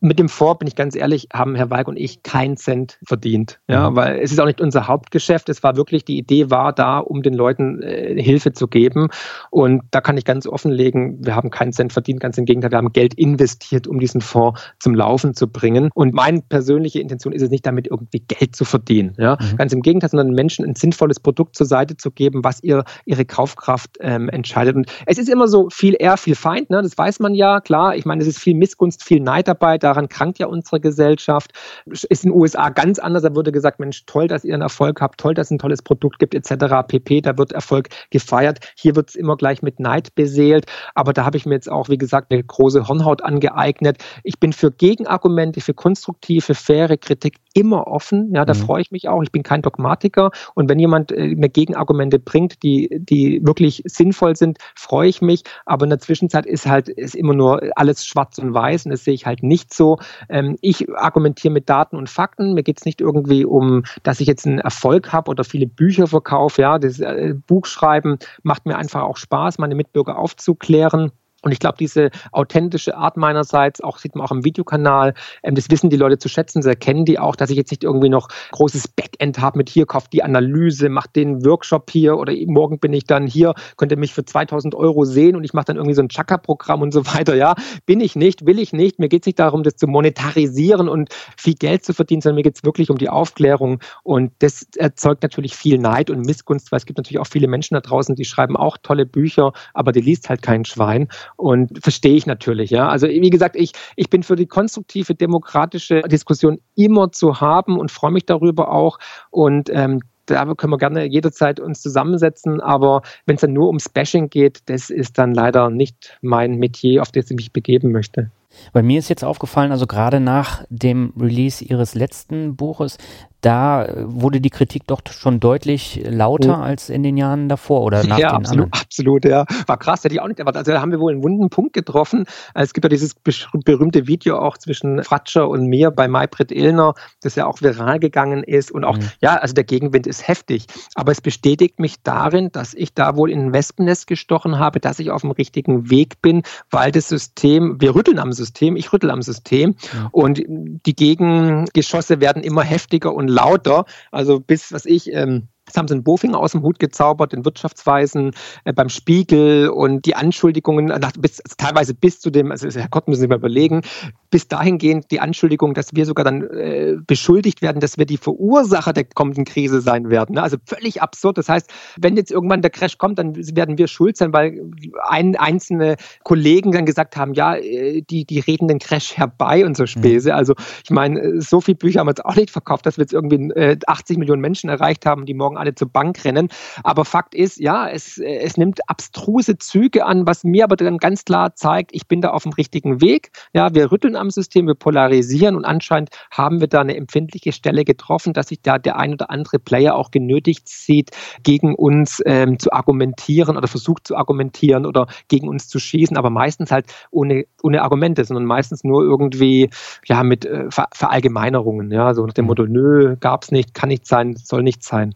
mit dem Fonds, bin ich ganz ehrlich, haben Herr Walk und ich keinen Cent verdient. Ja, mhm. weil es ist auch nicht unser Hauptgeschäft. Es war wirklich, die Idee war da, um den Leuten äh, Hilfe zu geben. Und da kann ich ganz offenlegen, wir haben keinen Cent verdient. Ganz im Gegenteil, wir haben Geld investiert, um diesen Fonds zum Laufen zu bringen. Und meine persönliche Intention ist es nicht, damit irgendwie Geld zu verdienen. Ja, mhm. ganz im Gegenteil, sondern anderen Menschen ein sinnvolles Produkt zur Seite zu geben, was ihr ihre Kaufkraft ähm, entscheidet. Und es ist immer so viel eher, viel Feind, ne? das weiß man ja, klar. Ich meine, es ist viel Missgunst, viel Neid dabei, daran krankt ja unsere Gesellschaft. Ist in den USA ganz anders, da wurde gesagt, Mensch, toll, dass ihr einen Erfolg habt, toll, dass es ein tolles Produkt gibt, etc. pp, da wird Erfolg gefeiert. Hier wird es immer gleich mit Neid beseelt, aber da habe ich mir jetzt auch, wie gesagt, eine große Hornhaut angeeignet. Ich bin für Gegenargumente, für konstruktive, faire Kritik immer offen. Ja, da mhm. freue ich mich auch. Ich bin kein Dogmatiker. Und wenn jemand äh, mir Gegenargumente bringt, die, die wirklich sinnvoll sind, freue ich mich. Aber in der Zwischenzeit ist halt ist immer nur alles schwarz und weiß und das sehe ich halt nicht so. Ähm, ich argumentiere mit Daten und Fakten. Mir geht es nicht irgendwie um, dass ich jetzt einen Erfolg habe oder viele Bücher verkaufe. Ja, das äh, Buchschreiben macht mir einfach auch Spaß, meine Mitbürger aufzuklären. Und ich glaube, diese authentische Art meinerseits, auch sieht man auch im Videokanal, ähm, das wissen die Leute zu schätzen, sie erkennen die auch, dass ich jetzt nicht irgendwie noch großes Backend habe mit hier, kauft die Analyse, macht den Workshop hier oder morgen bin ich dann hier, könnt ihr mich für 2000 Euro sehen und ich mache dann irgendwie so ein Chaka-Programm und so weiter. Ja, bin ich nicht, will ich nicht. Mir geht es nicht darum, das zu monetarisieren und viel Geld zu verdienen, sondern mir geht es wirklich um die Aufklärung und das erzeugt natürlich viel Neid und Missgunst, weil es gibt natürlich auch viele Menschen da draußen, die schreiben auch tolle Bücher, aber die liest halt kein Schwein. Und verstehe ich natürlich, ja. Also wie gesagt, ich, ich bin für die konstruktive demokratische Diskussion immer zu haben und freue mich darüber auch. Und ähm, da können wir gerne jederzeit uns zusammensetzen, aber wenn es dann nur ums Bashing geht, das ist dann leider nicht mein Metier, auf das ich mich begeben möchte. Bei mir ist jetzt aufgefallen, also gerade nach dem Release Ihres letzten Buches, da wurde die Kritik doch schon deutlich lauter oh. als in den Jahren davor oder nach ja, den absolut, anderen. absolut, ja. War krass, hätte ich auch nicht erwartet. Also da haben wir wohl einen wunden Punkt getroffen. Es gibt ja dieses berühmte Video auch zwischen Fratscher und mir bei Maybrit Illner, das ja auch viral gegangen ist und auch, mhm. ja, also der Gegenwind ist heftig. Aber es bestätigt mich darin, dass ich da wohl in ein Wespennest gestochen habe, dass ich auf dem richtigen Weg bin, weil das System, wir rütteln am System, ich rüttel am System mhm. und die Gegengeschosse werden immer heftiger und lauter. Also bis, was ich, ähm, das haben sie in Bofinger aus dem Hut gezaubert, in Wirtschaftsweisen, äh, beim Spiegel und die Anschuldigungen, nach, bis, also teilweise bis zu dem, also Herr Gott müssen Sie mal überlegen, bis dahingehend die Anschuldigung, dass wir sogar dann äh, beschuldigt werden, dass wir die Verursacher der kommenden Krise sein werden. Ne? Also völlig absurd. Das heißt, wenn jetzt irgendwann der Crash kommt, dann werden wir schuld sein, weil ein, einzelne Kollegen dann gesagt haben, ja, äh, die, die reden den Crash herbei und so mhm. Späße. Also ich meine, so viele Bücher haben wir jetzt auch nicht verkauft, dass wir jetzt irgendwie äh, 80 Millionen Menschen erreicht haben, die morgen alle zur Bank rennen. Aber Fakt ist, ja, es, es nimmt abstruse Züge an, was mir aber dann ganz klar zeigt, ich bin da auf dem richtigen Weg. Ja, wir rütteln am System, wir polarisieren und anscheinend haben wir da eine empfindliche Stelle getroffen, dass sich da der ein oder andere Player auch genötigt sieht, gegen uns ähm, zu argumentieren oder versucht zu argumentieren oder gegen uns zu schießen, aber meistens halt ohne, ohne Argumente, sondern meistens nur irgendwie ja mit äh, Ver Verallgemeinerungen, ja, so nach dem mhm. Motto, nö, gab's nicht, kann nicht sein, soll nicht sein.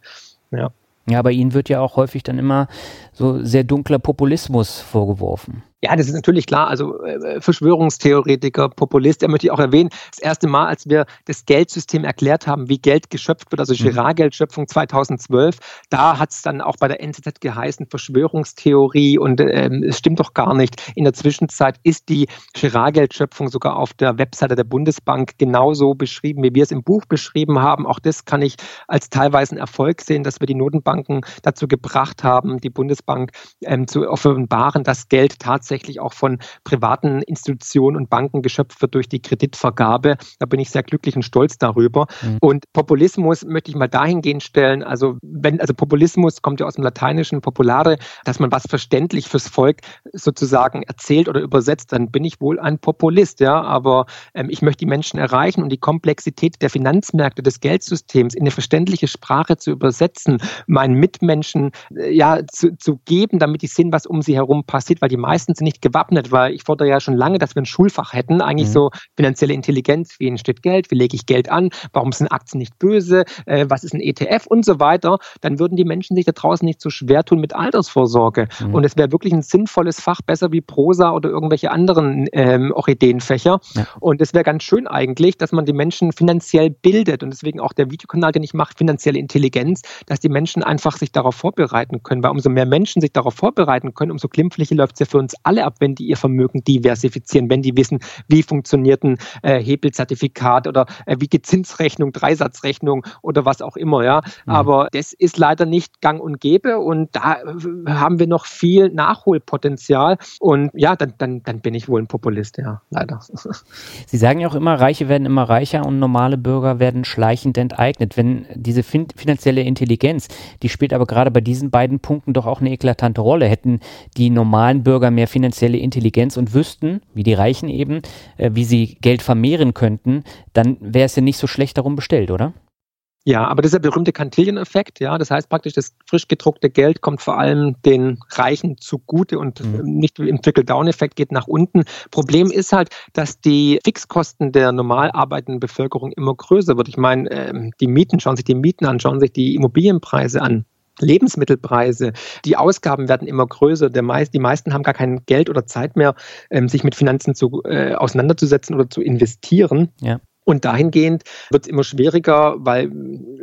Ja. Ja, bei Ihnen wird ja auch häufig dann immer so sehr dunkler Populismus vorgeworfen. Ja, das ist natürlich klar. Also äh, Verschwörungstheoretiker, Populist, er möchte ich auch erwähnen, das erste Mal, als wir das Geldsystem erklärt haben, wie Geld geschöpft wird, also mhm. Girard-Geldschöpfung 2012, da hat es dann auch bei der NZZ geheißen, Verschwörungstheorie und ähm, es stimmt doch gar nicht. In der Zwischenzeit ist die Girard-Geldschöpfung sogar auf der Webseite der Bundesbank genauso beschrieben, wie wir es im Buch beschrieben haben. Auch das kann ich als teilweise einen Erfolg sehen, dass wir die Notenbanken dazu gebracht haben, die Bundesbank ähm, zu offenbaren, dass Geld tatsächlich hauptsächlich auch von privaten Institutionen und Banken geschöpft wird durch die Kreditvergabe. Da bin ich sehr glücklich und stolz darüber. Mhm. Und Populismus möchte ich mal dahingehend stellen, also wenn, also Populismus kommt ja aus dem Lateinischen Populare, dass man was verständlich fürs Volk sozusagen erzählt oder übersetzt, dann bin ich wohl ein Populist, ja. Aber ähm, ich möchte die Menschen erreichen und die Komplexität der Finanzmärkte, des Geldsystems in eine verständliche Sprache zu übersetzen, meinen Mitmenschen äh, ja zu, zu geben, damit die sehen, was um sie herum passiert, weil die meisten sind nicht gewappnet, weil ich fordere ja schon lange, dass wir ein Schulfach hätten, eigentlich mhm. so finanzielle Intelligenz, wie entsteht Geld, wie lege ich Geld an, warum sind Aktien nicht böse, äh, was ist ein ETF und so weiter, dann würden die Menschen sich da draußen nicht so schwer tun mit Altersvorsorge. Mhm. Und es wäre wirklich ein sinnvolles Fach, besser wie Prosa oder irgendwelche anderen ähm, Orchideenfächer. Ja. Und es wäre ganz schön eigentlich, dass man die Menschen finanziell bildet und deswegen auch der Videokanal, den ich mache, finanzielle Intelligenz, dass die Menschen einfach sich darauf vorbereiten können, weil umso mehr Menschen sich darauf vorbereiten können, umso glimpflicher läuft es ja für uns alle ab, wenn die ihr Vermögen diversifizieren, wenn die wissen, wie funktioniert ein äh, Hebelzertifikat oder äh, wie geht Zinsrechnung, Dreisatzrechnung oder was auch immer, ja. Mhm. Aber das ist leider nicht gang und gäbe und da äh, haben wir noch viel Nachholpotenzial und ja, dann, dann, dann bin ich wohl ein Populist, ja, leider. Sie sagen ja auch immer, Reiche werden immer reicher und normale Bürger werden schleichend enteignet. Wenn diese fin finanzielle Intelligenz, die spielt aber gerade bei diesen beiden Punkten doch auch eine eklatante Rolle. Hätten die normalen Bürger mehr finanzielle Intelligenz und wüssten, wie die Reichen eben, äh, wie sie Geld vermehren könnten, dann wäre es ja nicht so schlecht darum bestellt, oder? Ja, aber das ist der berühmte Cantillon-Effekt. Ja, das heißt praktisch, das frisch gedruckte Geld kommt vor allem den Reichen zugute und mhm. nicht im Trickle-Down-Effekt geht nach unten. Problem ist halt, dass die Fixkosten der normal arbeitenden Bevölkerung immer größer wird. Ich meine, ähm, die Mieten, schauen sich die Mieten an, schauen sich die Immobilienpreise an. Lebensmittelpreise, die Ausgaben werden immer größer. Meist, die meisten haben gar kein Geld oder Zeit mehr, ähm, sich mit Finanzen zu, äh, auseinanderzusetzen oder zu investieren. Ja. Und dahingehend wird es immer schwieriger, weil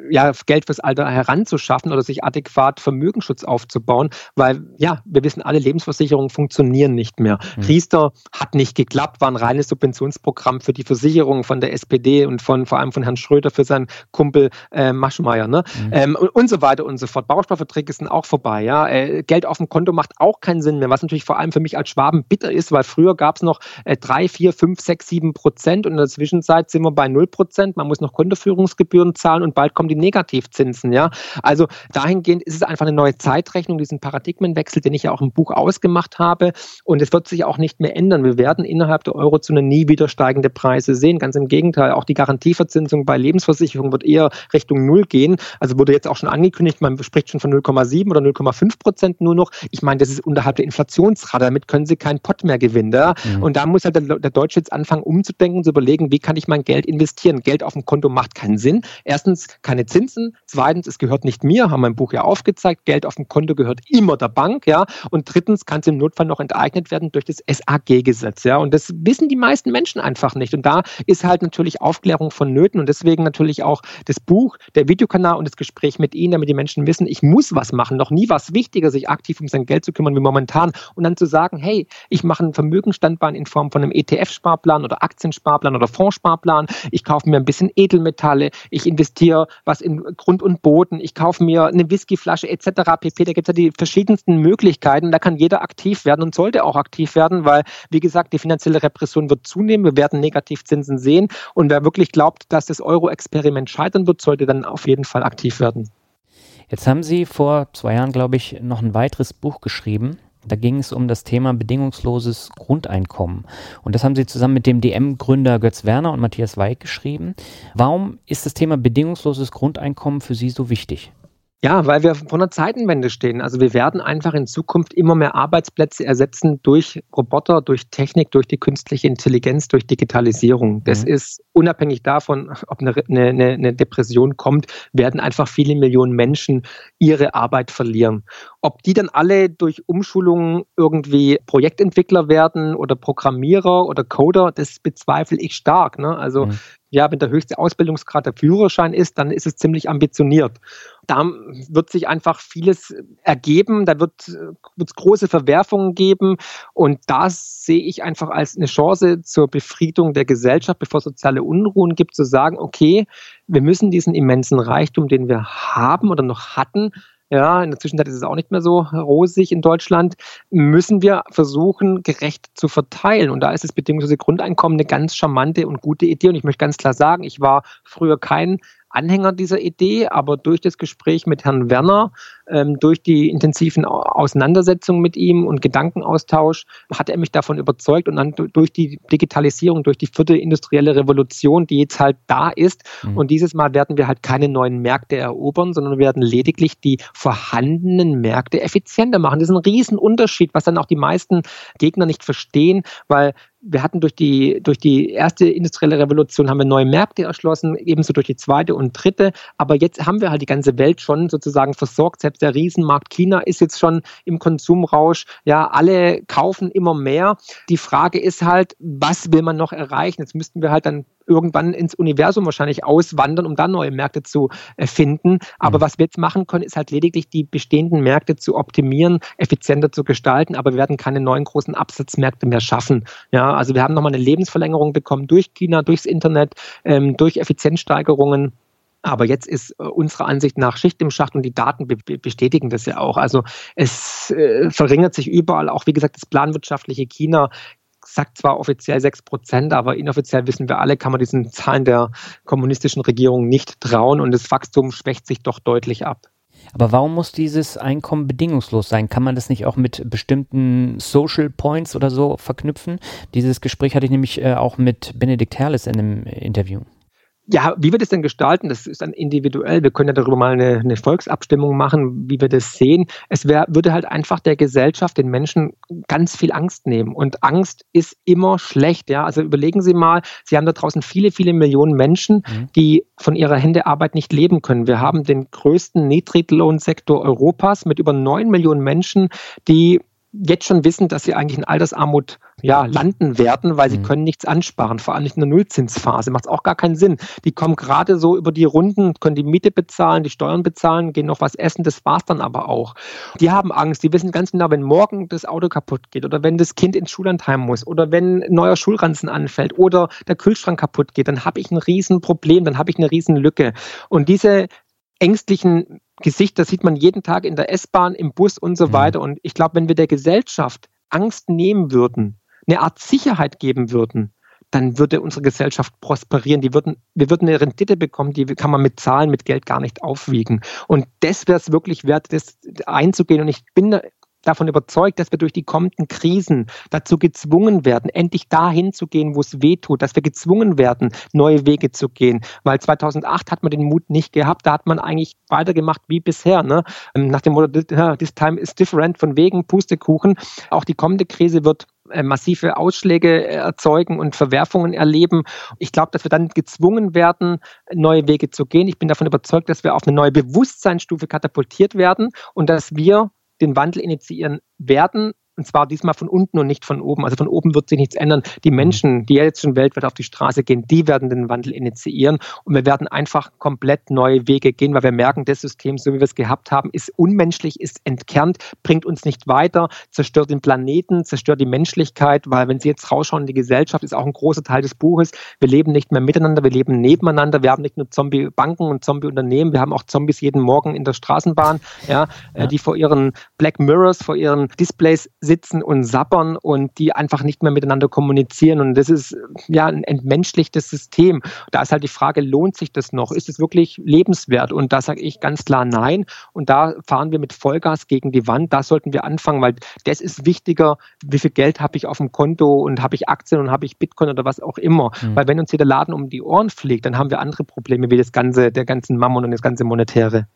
ja Geld fürs Alter heranzuschaffen oder sich adäquat Vermögensschutz aufzubauen, weil ja, wir wissen alle, Lebensversicherungen funktionieren nicht mehr. Mhm. Riester hat nicht geklappt, war ein reines Subventionsprogramm für die Versicherung von der SPD und von vor allem von Herrn Schröder für seinen Kumpel äh, Maschmeyer, ne? Mhm. Ähm, und, und, so weiter und so fort. Bausparverträge sind auch vorbei, ja. Äh, Geld auf dem Konto macht auch keinen Sinn mehr, was natürlich vor allem für mich als Schwaben bitter ist, weil früher gab es noch äh, drei, vier, fünf, sechs, sieben Prozent und in der Zwischenzeit sind wir bei 0 Prozent. Man muss noch Kontoführungsgebühren zahlen und bald kommen die Negativzinsen. Ja? Also dahingehend ist es einfach eine neue Zeitrechnung, diesen Paradigmenwechsel, den ich ja auch im Buch ausgemacht habe. Und es wird sich auch nicht mehr ändern. Wir werden innerhalb der Eurozone nie wieder steigende Preise sehen. Ganz im Gegenteil, auch die Garantieverzinsung bei Lebensversicherungen wird eher Richtung Null gehen. Also wurde jetzt auch schon angekündigt, man spricht schon von 0,7 oder 0,5 Prozent nur noch. Ich meine, das ist unterhalb der Inflationsrate. Damit können Sie keinen Pott mehr gewinnen. Ja? Mhm. Und da muss halt der, der Deutsche jetzt anfangen, umzudenken, zu überlegen, wie kann ich mein Geld investieren? Geld auf dem Konto macht keinen Sinn. Erstens keine Zinsen. Zweitens, es gehört nicht mir, haben im Buch ja aufgezeigt. Geld auf dem Konto gehört immer der Bank, ja. Und drittens kann es im Notfall noch enteignet werden durch das SAG-Gesetz, ja. Und das wissen die meisten Menschen einfach nicht. Und da ist halt natürlich Aufklärung vonnöten und deswegen natürlich auch das Buch, der Videokanal und das Gespräch mit Ihnen, damit die Menschen wissen, ich muss was machen. Noch nie was wichtiger, sich aktiv um sein Geld zu kümmern wie momentan. Und dann zu sagen, hey, ich mache einen Vermögensstandbein in Form von einem ETF-Sparplan oder Aktiensparplan oder Fondssparplan. Ich kaufe mir ein bisschen Edelmetalle. Ich investiere was in Grund und Boden, ich kaufe mir eine Whiskyflasche etc. pp. Da gibt es ja die verschiedensten Möglichkeiten. Da kann jeder aktiv werden und sollte auch aktiv werden, weil, wie gesagt, die finanzielle Repression wird zunehmen. Wir werden Negativzinsen sehen. Und wer wirklich glaubt, dass das Euro-Experiment scheitern wird, sollte dann auf jeden Fall aktiv werden. Jetzt haben Sie vor zwei Jahren, glaube ich, noch ein weiteres Buch geschrieben. Da ging es um das Thema bedingungsloses Grundeinkommen. Und das haben Sie zusammen mit dem DM-Gründer Götz Werner und Matthias Weig geschrieben. Warum ist das Thema bedingungsloses Grundeinkommen für Sie so wichtig? Ja, weil wir vor einer Zeitenwende stehen. Also wir werden einfach in Zukunft immer mehr Arbeitsplätze ersetzen durch Roboter, durch Technik, durch die künstliche Intelligenz, durch Digitalisierung. Das mhm. ist unabhängig davon, ob eine, eine, eine, Depression kommt, werden einfach viele Millionen Menschen ihre Arbeit verlieren. Ob die dann alle durch Umschulungen irgendwie Projektentwickler werden oder Programmierer oder Coder, das bezweifle ich stark. Ne? Also mhm ja, wenn der höchste Ausbildungsgrad der Führerschein ist, dann ist es ziemlich ambitioniert. Da wird sich einfach vieles ergeben, da wird es große Verwerfungen geben und das sehe ich einfach als eine Chance zur Befriedung der Gesellschaft, bevor es soziale Unruhen gibt, zu sagen, okay, wir müssen diesen immensen Reichtum, den wir haben oder noch hatten, ja, in der Zwischenzeit ist es auch nicht mehr so rosig in Deutschland, müssen wir versuchen, gerecht zu verteilen. Und da ist das bedingungslose Grundeinkommen eine ganz charmante und gute Idee. Und ich möchte ganz klar sagen, ich war früher kein Anhänger dieser Idee, aber durch das Gespräch mit Herrn Werner, ähm, durch die intensiven Auseinandersetzungen mit ihm und Gedankenaustausch hat er mich davon überzeugt und dann durch die Digitalisierung, durch die vierte industrielle Revolution, die jetzt halt da ist. Mhm. Und dieses Mal werden wir halt keine neuen Märkte erobern, sondern wir werden lediglich die vorhandenen Märkte effizienter machen. Das ist ein Riesenunterschied, was dann auch die meisten Gegner nicht verstehen, weil wir hatten durch die, durch die erste industrielle Revolution haben wir neue Märkte erschlossen, ebenso durch die zweite und dritte. Aber jetzt haben wir halt die ganze Welt schon sozusagen versorgt. Selbst der Riesenmarkt China ist jetzt schon im Konsumrausch. Ja, alle kaufen immer mehr. Die Frage ist halt, was will man noch erreichen? Jetzt müssten wir halt dann irgendwann ins Universum wahrscheinlich auswandern, um dann neue Märkte zu äh, finden. Aber mhm. was wir jetzt machen können, ist halt lediglich die bestehenden Märkte zu optimieren, effizienter zu gestalten, aber wir werden keine neuen großen Absatzmärkte mehr schaffen. Ja, also wir haben nochmal eine Lebensverlängerung bekommen durch China, durchs Internet, ähm, durch Effizienzsteigerungen. Aber jetzt ist äh, unserer Ansicht nach Schicht im Schacht und die Daten be bestätigen das ja auch. Also es äh, verringert sich überall, auch wie gesagt, das planwirtschaftliche China sagt zwar offiziell 6 Prozent, aber inoffiziell wissen wir alle, kann man diesen Zahlen der kommunistischen Regierung nicht trauen und das Wachstum schwächt sich doch deutlich ab. Aber warum muss dieses Einkommen bedingungslos sein? Kann man das nicht auch mit bestimmten Social Points oder so verknüpfen? Dieses Gespräch hatte ich nämlich äh, auch mit Benedikt Herles in einem Interview. Ja, wie wir das denn gestalten, das ist dann individuell. Wir können ja darüber mal eine, eine Volksabstimmung machen, wie wir das sehen. Es wär, würde halt einfach der Gesellschaft, den Menschen ganz viel Angst nehmen. Und Angst ist immer schlecht. Ja, also überlegen Sie mal, Sie haben da draußen viele, viele Millionen Menschen, mhm. die von ihrer Händearbeit nicht leben können. Wir haben den größten Niedriglohnsektor Europas mit über neun Millionen Menschen, die jetzt schon wissen, dass sie eigentlich in Altersarmut ja, landen werden, weil sie mhm. können nichts ansparen, vor allem nicht in der Nullzinsphase. Macht es auch gar keinen Sinn. Die kommen gerade so über die Runden, können die Miete bezahlen, die Steuern bezahlen, gehen noch was essen, das war's dann aber auch. Die haben Angst, die wissen ganz genau, wenn morgen das Auto kaputt geht oder wenn das Kind ins Schullandheim muss oder wenn ein neuer Schulranzen anfällt oder der Kühlschrank kaputt geht, dann habe ich ein Riesenproblem, dann habe ich eine Riesenlücke. Und diese ängstlichen Gesichter sieht man jeden Tag in der S-Bahn, im Bus und so mhm. weiter. Und ich glaube, wenn wir der Gesellschaft Angst nehmen würden, eine Art Sicherheit geben würden, dann würde unsere Gesellschaft prosperieren. Die würden, wir würden eine Rendite bekommen, die kann man mit Zahlen, mit Geld gar nicht aufwiegen. Und das wäre es wirklich wert, das einzugehen. Und ich bin davon überzeugt, dass wir durch die kommenden Krisen dazu gezwungen werden, endlich dahin zu gehen, wo es weh tut, dass wir gezwungen werden, neue Wege zu gehen. Weil 2008 hat man den Mut nicht gehabt, da hat man eigentlich weitergemacht wie bisher. Ne? Ähm, nach dem Motto, this time is different, von wegen Pustekuchen. Auch die kommende Krise wird massive Ausschläge erzeugen und Verwerfungen erleben. Ich glaube, dass wir dann gezwungen werden, neue Wege zu gehen. Ich bin davon überzeugt, dass wir auf eine neue Bewusstseinsstufe katapultiert werden und dass wir den Wandel initiieren werden, und zwar diesmal von unten und nicht von oben. Also von oben wird sich nichts ändern. Die mhm. Menschen, die jetzt schon weltweit auf die Straße gehen, die werden den Wandel initiieren. Und wir werden einfach komplett neue Wege gehen, weil wir merken, das System, so wie wir es gehabt haben, ist unmenschlich, ist entkernt, bringt uns nicht weiter, zerstört den Planeten, zerstört die Menschlichkeit, weil wenn Sie jetzt rausschauen, die Gesellschaft ist auch ein großer Teil des Buches. Wir leben nicht mehr miteinander, wir leben nebeneinander. Wir haben nicht nur Zombie-Banken und Zombie-Unternehmen, wir haben auch Zombies jeden Morgen in der Straßenbahn, ja, äh, ja. die vor ihren Black Mirrors, vor ihren Displays sitzen und sappern und die einfach nicht mehr miteinander kommunizieren. Und das ist ja ein entmenschlichtes System. Da ist halt die Frage, lohnt sich das noch? Ist es wirklich lebenswert? Und da sage ich ganz klar nein. Und da fahren wir mit Vollgas gegen die Wand. Da sollten wir anfangen, weil das ist wichtiger, wie viel Geld habe ich auf dem Konto und habe ich Aktien und habe ich Bitcoin oder was auch immer. Mhm. Weil wenn uns hier der Laden um die Ohren fliegt, dann haben wir andere Probleme wie das ganze, der ganzen Mammon und das ganze Monetäre.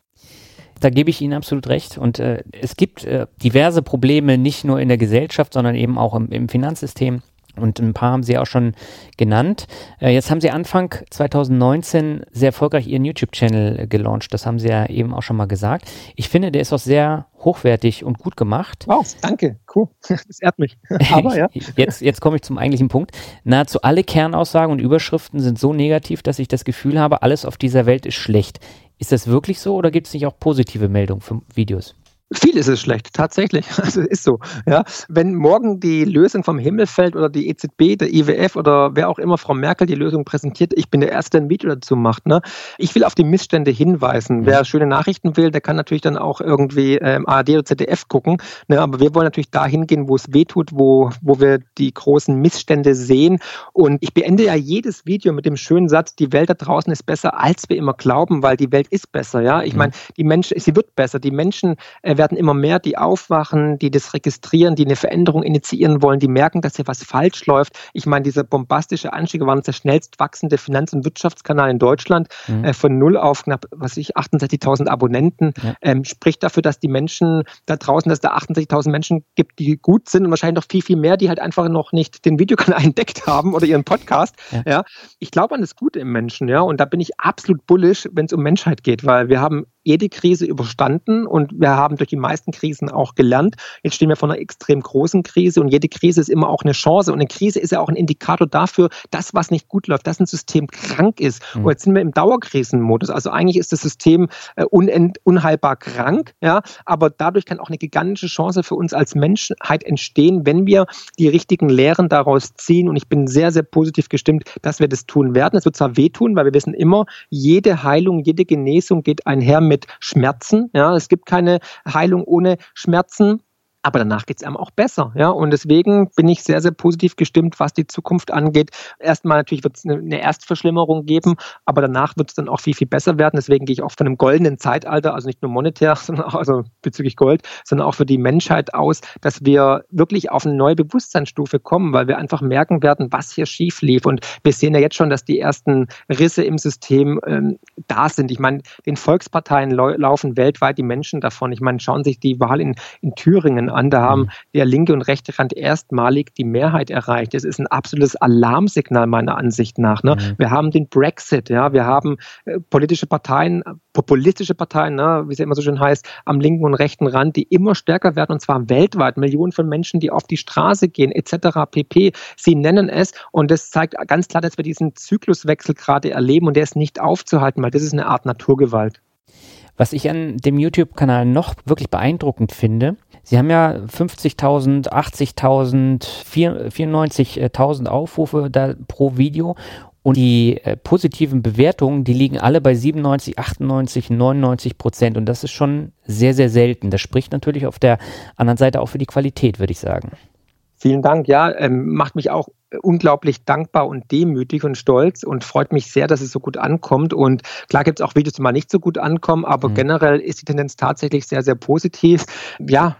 Da gebe ich Ihnen absolut recht. Und äh, es gibt äh, diverse Probleme, nicht nur in der Gesellschaft, sondern eben auch im, im Finanzsystem. Und ein paar haben Sie auch schon genannt. Äh, jetzt haben Sie Anfang 2019 sehr erfolgreich Ihren YouTube-Channel äh, gelauncht. Das haben Sie ja eben auch schon mal gesagt. Ich finde, der ist auch sehr hochwertig und gut gemacht. Wow, danke. Cool. Das ehrt mich. Aber ja. jetzt, jetzt komme ich zum eigentlichen Punkt. Nahezu alle Kernaussagen und Überschriften sind so negativ, dass ich das Gefühl habe, alles auf dieser Welt ist schlecht. Ist das wirklich so oder gibt es nicht auch positive Meldungen für Videos? Viel ist es schlecht, tatsächlich. Also ist so. Ja, wenn morgen die Lösung vom Himmel fällt oder die EZB, der IWF oder wer auch immer Frau Merkel die Lösung präsentiert, ich bin der Erste, der ein Video dazu macht. Ne? Ich will auf die Missstände hinweisen. Mhm. Wer schöne Nachrichten will, der kann natürlich dann auch irgendwie ähm, ARD oder ZDF gucken. Ne? Aber wir wollen natürlich dahin gehen, wo es weh tut, wo, wo wir die großen Missstände sehen. Und ich beende ja jedes Video mit dem schönen Satz, die Welt da draußen ist besser, als wir immer glauben, weil die Welt ist besser. Ja, Ich mhm. meine, die Menschen, sie wird besser. Die Menschen äh, werden immer mehr, die aufwachen, die das registrieren, die eine Veränderung initiieren wollen, die merken, dass hier was falsch läuft. Ich meine, dieser bombastische Anstieg war der schnellst wachsende Finanz- und Wirtschaftskanal in Deutschland mhm. äh, von null auf knapp, was ich, 68.000 Abonnenten, ja. ähm, spricht dafür, dass die Menschen da draußen, dass es da 68.000 Menschen gibt, die gut sind und wahrscheinlich noch viel, viel mehr, die halt einfach noch nicht den Videokanal entdeckt haben oder ihren Podcast. Ja. ja. Ich glaube an das Gute im Menschen, ja, und da bin ich absolut bullish, wenn es um Menschheit geht, weil wir haben jede Krise überstanden und wir haben durch die meisten Krisen auch gelernt. Jetzt stehen wir vor einer extrem großen Krise und jede Krise ist immer auch eine Chance und eine Krise ist ja auch ein Indikator dafür, dass was nicht gut läuft, dass ein System krank ist. Mhm. Und jetzt sind wir im Dauerkrisenmodus. Also eigentlich ist das System äh, unheilbar krank, ja, aber dadurch kann auch eine gigantische Chance für uns als Menschheit entstehen, wenn wir die richtigen Lehren daraus ziehen. Und ich bin sehr, sehr positiv gestimmt, dass wir das tun werden. Es wird zwar wehtun, weil wir wissen immer, jede Heilung, jede Genesung geht einher mit mit Schmerzen. Ja, es gibt keine Heilung ohne Schmerzen aber danach geht es einem auch besser. Ja? Und deswegen bin ich sehr, sehr positiv gestimmt, was die Zukunft angeht. Erstmal natürlich wird es eine Erstverschlimmerung geben, aber danach wird es dann auch viel, viel besser werden. Deswegen gehe ich auch von einem goldenen Zeitalter, also nicht nur monetär, sondern auch also bezüglich Gold, sondern auch für die Menschheit aus, dass wir wirklich auf eine neue Bewusstseinsstufe kommen, weil wir einfach merken werden, was hier schief lief. Und wir sehen ja jetzt schon, dass die ersten Risse im System ähm, da sind. Ich meine, den Volksparteien laufen weltweit die Menschen davon. Ich meine, schauen sich die Wahl in, in Thüringen an. Da haben mhm. der linke und rechte Rand erstmalig die Mehrheit erreicht. Das ist ein absolutes Alarmsignal meiner Ansicht nach. Ne? Mhm. Wir haben den Brexit, ja, wir haben äh, politische Parteien, populistische Parteien, ne, wie es ja immer so schön heißt, am linken und rechten Rand, die immer stärker werden und zwar weltweit. Millionen von Menschen, die auf die Straße gehen, etc. pp. Sie nennen es und das zeigt ganz klar, dass wir diesen Zykluswechsel gerade erleben und der ist nicht aufzuhalten, weil das ist eine Art Naturgewalt. Was ich an dem YouTube-Kanal noch wirklich beeindruckend finde, Sie haben ja 50.000, 80.000, 94.000 Aufrufe da pro Video und die äh, positiven Bewertungen, die liegen alle bei 97, 98, 99 Prozent. Und das ist schon sehr, sehr selten. Das spricht natürlich auf der anderen Seite auch für die Qualität, würde ich sagen. Vielen Dank. Ja, ähm, macht mich auch unglaublich dankbar und demütig und stolz und freut mich sehr, dass es so gut ankommt. Und klar gibt es auch Videos, die mal nicht so gut ankommen, aber mhm. generell ist die Tendenz tatsächlich sehr, sehr positiv. Ja,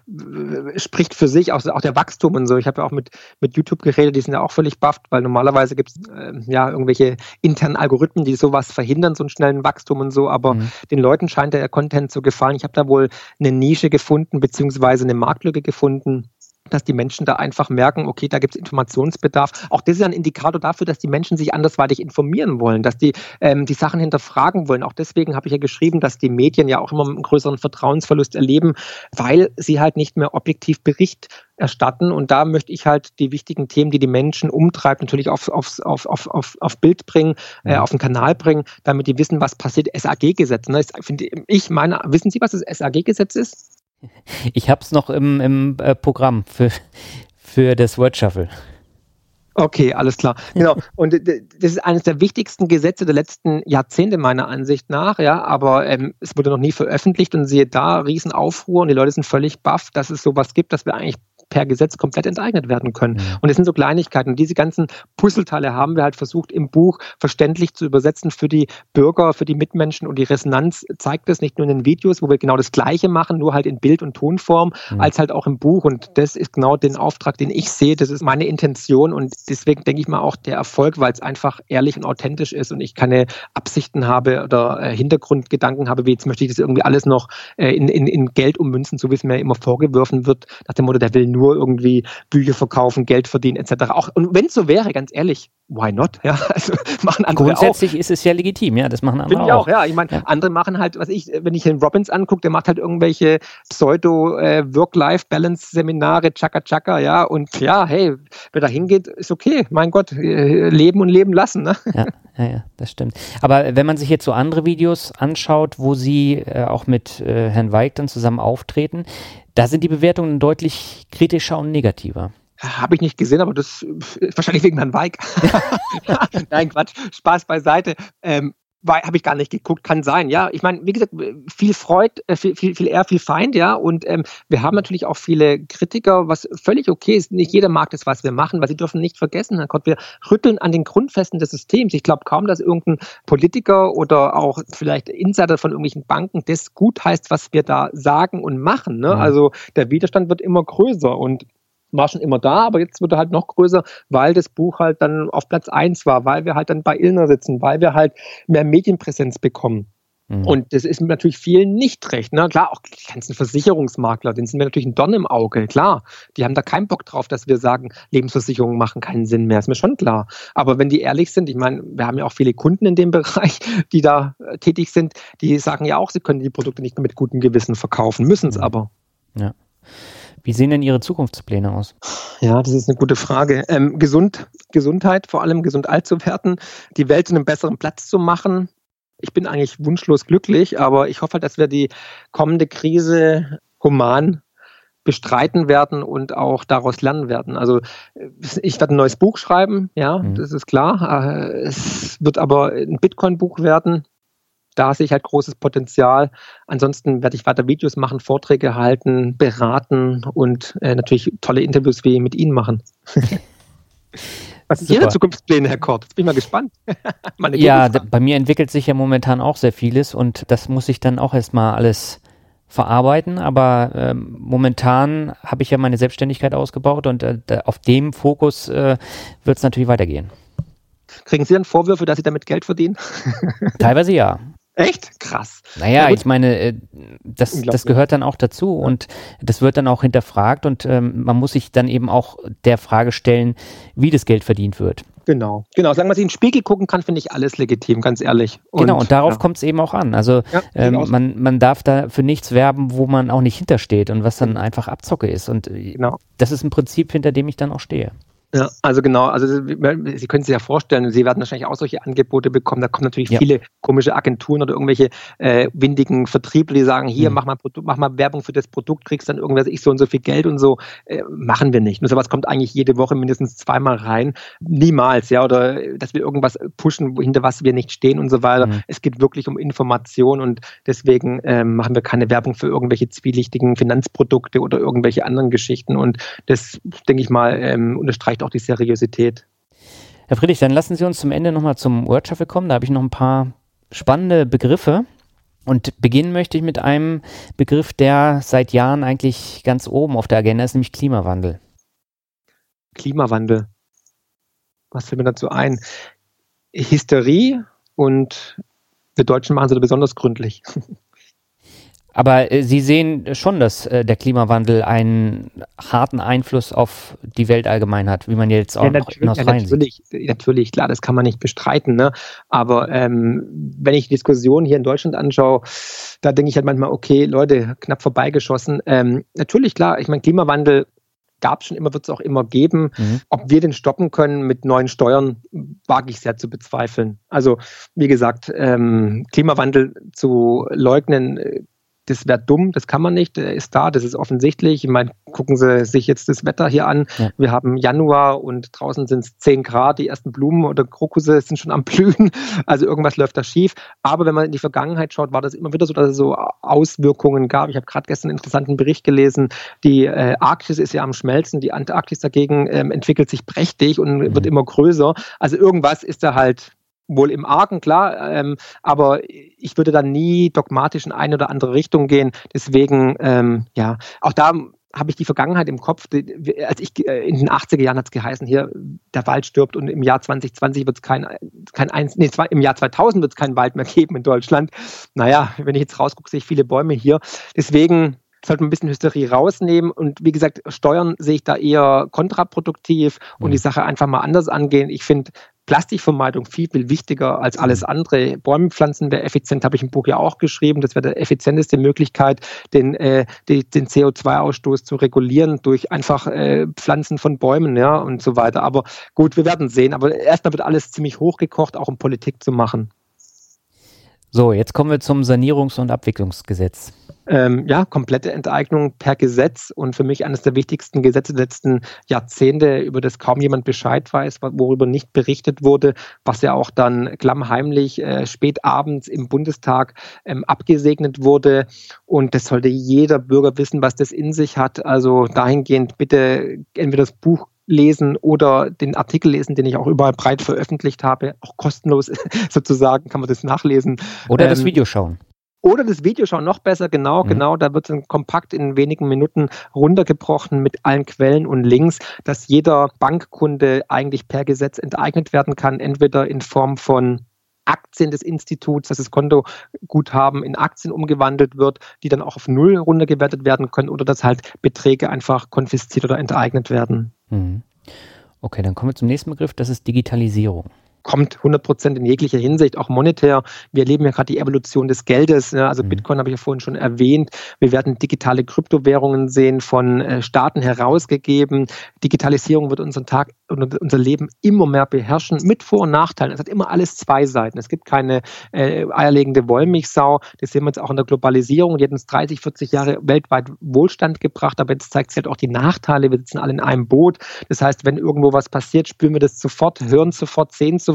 spricht für sich, auch, auch der Wachstum und so. Ich habe ja auch mit, mit YouTube geredet, die sind ja auch völlig bufft, weil normalerweise gibt es äh, ja irgendwelche internen Algorithmen, die sowas verhindern, so einen schnellen Wachstum und so. Aber mhm. den Leuten scheint der Content zu gefallen. Ich habe da wohl eine Nische gefunden, beziehungsweise eine Marktlücke gefunden dass die Menschen da einfach merken, okay, da gibt es Informationsbedarf. Auch das ist ein Indikator dafür, dass die Menschen sich andersweitig informieren wollen, dass die ähm, die Sachen hinterfragen wollen. Auch deswegen habe ich ja geschrieben, dass die Medien ja auch immer einen größeren Vertrauensverlust erleben, weil sie halt nicht mehr objektiv Bericht erstatten. Und da möchte ich halt die wichtigen Themen, die die Menschen umtreibt, natürlich auf, auf, auf, auf, auf, auf Bild bringen, äh, mhm. auf den Kanal bringen, damit die wissen, was passiert. SAG-Gesetz. Ne? Ich meine, wissen Sie, was das SAG-Gesetz ist? Ich habe es noch im, im äh, Programm für, für das Word Shuffle. Okay, alles klar. Genau. Und das ist eines der wichtigsten Gesetze der letzten Jahrzehnte meiner Ansicht nach, ja, aber ähm, es wurde noch nie veröffentlicht und siehe da, Riesenaufruhr und die Leute sind völlig baff, dass es sowas gibt, dass wir eigentlich per Gesetz komplett enteignet werden können. Und es sind so Kleinigkeiten. Und diese ganzen Puzzleteile haben wir halt versucht im Buch verständlich zu übersetzen für die Bürger, für die Mitmenschen. Und die Resonanz zeigt es nicht nur in den Videos, wo wir genau das Gleiche machen, nur halt in Bild- und Tonform, mhm. als halt auch im Buch. Und das ist genau den Auftrag, den ich sehe. Das ist meine Intention. Und deswegen denke ich mal auch der Erfolg, weil es einfach ehrlich und authentisch ist und ich keine Absichten habe oder äh, Hintergrundgedanken habe, wie jetzt möchte ich das irgendwie alles noch äh, in, in, in Geld ummünzen, so wie es mir immer vorgeworfen wird, nach dem Motto, der will nur irgendwie Bücher verkaufen, Geld verdienen etc. Auch, und wenn es so wäre, ganz ehrlich, why not? Ja, also machen andere Grundsätzlich auch. ist es ja legitim, ja, das machen andere Finde ich auch. auch, ja. Ich meine, ja. andere machen halt, was ich, wenn ich den Robbins angucke, der macht halt irgendwelche Pseudo-Work-Life-Balance-Seminare, Chaka-Chaka, ja. Und ja, hey, wer da hingeht, ist okay. Mein Gott, äh, leben und leben lassen, ne? Ja, ja, ja, das stimmt. Aber wenn man sich jetzt so andere Videos anschaut, wo Sie äh, auch mit äh, Herrn Weig dann zusammen auftreten, da sind die Bewertungen deutlich kritischer und negativer. Habe ich nicht gesehen, aber das ist wahrscheinlich wegen Herrn Weig. Nein, Quatsch, Spaß beiseite. Ähm, habe ich gar nicht geguckt, kann sein, ja. Ich meine, wie gesagt, viel Freud, äh, viel, viel, viel eher, viel Feind, ja. Und ähm, wir haben natürlich auch viele Kritiker, was völlig okay ist. Nicht jeder mag das, was wir machen, weil sie dürfen nicht vergessen, Herr Gott, wir rütteln an den Grundfesten des Systems. Ich glaube kaum, dass irgendein Politiker oder auch vielleicht Insider von irgendwelchen Banken das gut heißt, was wir da sagen und machen. Ne? Mhm. Also der Widerstand wird immer größer und war schon immer da, aber jetzt wird er halt noch größer, weil das Buch halt dann auf Platz 1 war, weil wir halt dann bei Illner sitzen, weil wir halt mehr Medienpräsenz bekommen. Mhm. Und das ist natürlich vielen nicht recht. Ne? Klar, auch die ganzen Versicherungsmakler, denen sind wir natürlich ein Dorn im Auge, klar. Die haben da keinen Bock drauf, dass wir sagen, Lebensversicherungen machen keinen Sinn mehr, ist mir schon klar. Aber wenn die ehrlich sind, ich meine, wir haben ja auch viele Kunden in dem Bereich, die da äh, tätig sind, die sagen ja auch, sie können die Produkte nicht mehr mit gutem Gewissen verkaufen, müssen es mhm. aber. Ja. Wie sehen denn Ihre Zukunftspläne aus? Ja, das ist eine gute Frage. Ähm, gesund, Gesundheit, vor allem gesund alt zu werden, die Welt zu einem besseren Platz zu machen. Ich bin eigentlich wunschlos glücklich, aber ich hoffe, dass wir die kommende Krise human bestreiten werden und auch daraus lernen werden. Also ich werde ein neues Buch schreiben, ja, mhm. das ist klar. Äh, es wird aber ein Bitcoin-Buch werden da sehe ich halt großes Potenzial. Ansonsten werde ich weiter Videos machen, Vorträge halten, beraten und äh, natürlich tolle Interviews wie mit Ihnen machen. Was sind Ihre Zukunftspläne, Herr Kort? Jetzt bin ich mal gespannt. ja, bei mir entwickelt sich ja momentan auch sehr vieles und das muss ich dann auch erstmal alles verarbeiten. Aber ähm, momentan habe ich ja meine Selbstständigkeit ausgebaut und äh, auf dem Fokus äh, wird es natürlich weitergehen. Kriegen Sie dann Vorwürfe, dass Sie damit Geld verdienen? Teilweise ja. Echt? Krass. Naja, ich meine, äh, das, das gehört dann auch dazu und das wird dann auch hinterfragt und ähm, man muss sich dann eben auch der Frage stellen, wie das Geld verdient wird. Genau, genau. Solange man sich in den Spiegel gucken kann, finde ich alles legitim, ganz ehrlich. Und, genau, und darauf ja. kommt es eben auch an. Also ja, ähm, man, man darf da für nichts werben, wo man auch nicht hintersteht und was dann einfach Abzocke ist. Und äh, genau. das ist ein Prinzip, hinter dem ich dann auch stehe. Ja, also genau, also Sie können sich ja vorstellen, Sie werden wahrscheinlich auch solche Angebote bekommen. Da kommen natürlich ja. viele komische Agenturen oder irgendwelche äh, windigen Vertriebler, die sagen, hier, mhm. mach, mal mach mal Werbung für das Produkt, kriegst dann irgendwas, ich so und so viel Geld und so. Äh, machen wir nicht. Und sowas kommt eigentlich jede Woche mindestens zweimal rein. Niemals, ja, oder dass wir irgendwas pushen, hinter was wir nicht stehen und so weiter. Mhm. Es geht wirklich um Information und deswegen äh, machen wir keine Werbung für irgendwelche zwielichtigen Finanzprodukte oder irgendwelche anderen Geschichten. Und das, denke ich mal, ähm, unterstreicht auch die Seriosität. Herr Friedrich, dann lassen Sie uns zum Ende nochmal zum Word Shuffle kommen. Da habe ich noch ein paar spannende Begriffe. Und beginnen möchte ich mit einem Begriff, der seit Jahren eigentlich ganz oben auf der Agenda ist, nämlich Klimawandel. Klimawandel. Was fällt mir dazu ein? Hysterie und wir Deutschen machen sie besonders gründlich. Aber äh, Sie sehen schon, dass äh, der Klimawandel einen harten Einfluss auf die Welt allgemein hat, wie man jetzt auch ja, noch in Australien ja, natürlich, sieht. Natürlich, klar, das kann man nicht bestreiten. Ne? Aber ähm, wenn ich Diskussionen hier in Deutschland anschaue, da denke ich halt manchmal, okay, Leute, knapp vorbeigeschossen. Ähm, natürlich, klar, ich meine, Klimawandel gab es schon immer, wird es auch immer geben. Mhm. Ob wir den stoppen können mit neuen Steuern, wage ich sehr zu bezweifeln. Also, wie gesagt, ähm, Klimawandel zu leugnen, äh, das wäre dumm, das kann man nicht, der ist da, das ist offensichtlich. Ich meine, gucken Sie sich jetzt das Wetter hier an. Ja. Wir haben Januar und draußen sind es 10 Grad, die ersten Blumen oder Krokusse sind schon am Blühen. Also irgendwas läuft da schief. Aber wenn man in die Vergangenheit schaut, war das immer wieder so, dass es so Auswirkungen gab. Ich habe gerade gestern einen interessanten Bericht gelesen. Die äh, Arktis ist ja am Schmelzen, die Antarktis dagegen ähm, entwickelt sich prächtig und mhm. wird immer größer. Also irgendwas ist da halt wohl im Argen, klar, ähm, aber ich würde dann nie dogmatisch in eine oder andere Richtung gehen. Deswegen, ähm, ja, auch da habe ich die Vergangenheit im Kopf. Als ich äh, in den 80er Jahren hat es geheißen, hier der Wald stirbt und im Jahr 2020 wird es kein, kein eins, nee, im Jahr 2000 wird es keinen Wald mehr geben in Deutschland. Naja, wenn ich jetzt rausgucke, sehe ich viele Bäume hier. Deswegen sollte man ein bisschen Hysterie rausnehmen. Und wie gesagt, Steuern sehe ich da eher kontraproduktiv und mhm. die Sache einfach mal anders angehen. Ich finde, Plastikvermeidung viel, viel wichtiger als alles mhm. andere. Bäume pflanzen wäre effizient, habe ich im Buch ja auch geschrieben. Das wäre die effizienteste Möglichkeit, den, äh, die, den CO2-Ausstoß zu regulieren durch einfach äh, Pflanzen von Bäumen ja, und so weiter. Aber gut, wir werden sehen. Aber erstmal wird alles ziemlich hochgekocht, auch um Politik zu machen. So, jetzt kommen wir zum Sanierungs- und Abwicklungsgesetz. Ähm, ja, komplette Enteignung per Gesetz und für mich eines der wichtigsten Gesetze der letzten Jahrzehnte, über das kaum jemand Bescheid weiß, worüber nicht berichtet wurde, was ja auch dann klammheimlich äh, spät abends im Bundestag ähm, abgesegnet wurde. Und das sollte jeder Bürger wissen, was das in sich hat. Also dahingehend bitte entweder das Buch lesen oder den Artikel lesen, den ich auch überall breit veröffentlicht habe, auch kostenlos sozusagen, kann man das nachlesen. Oder ähm, das Video schauen. Oder das Video schauen, noch besser, genau, mhm. genau, da wird es kompakt in wenigen Minuten runtergebrochen mit allen Quellen und Links, dass jeder Bankkunde eigentlich per Gesetz enteignet werden kann, entweder in Form von Aktien des Instituts, dass das Kontoguthaben in Aktien umgewandelt wird, die dann auch auf Null runtergewertet werden können oder dass halt Beträge einfach konfisziert oder enteignet werden. Mhm. Okay, dann kommen wir zum nächsten Begriff, das ist Digitalisierung kommt 100 Prozent in jeglicher Hinsicht, auch monetär. Wir erleben ja gerade die Evolution des Geldes. Ja, also mhm. Bitcoin habe ich ja vorhin schon erwähnt. Wir werden digitale Kryptowährungen sehen, von äh, Staaten herausgegeben. Digitalisierung wird unseren Tag und unser Leben immer mehr beherrschen, mit Vor- und Nachteilen. Es hat immer alles zwei Seiten. Es gibt keine äh, eierlegende Wollmilchsau. Das sehen wir jetzt auch in der Globalisierung. Die hat uns 30, 40 Jahre weltweit Wohlstand gebracht, aber jetzt zeigt sich halt auch die Nachteile. Wir sitzen alle in einem Boot. Das heißt, wenn irgendwo was passiert, spüren wir das sofort, hören sofort, sehen sofort.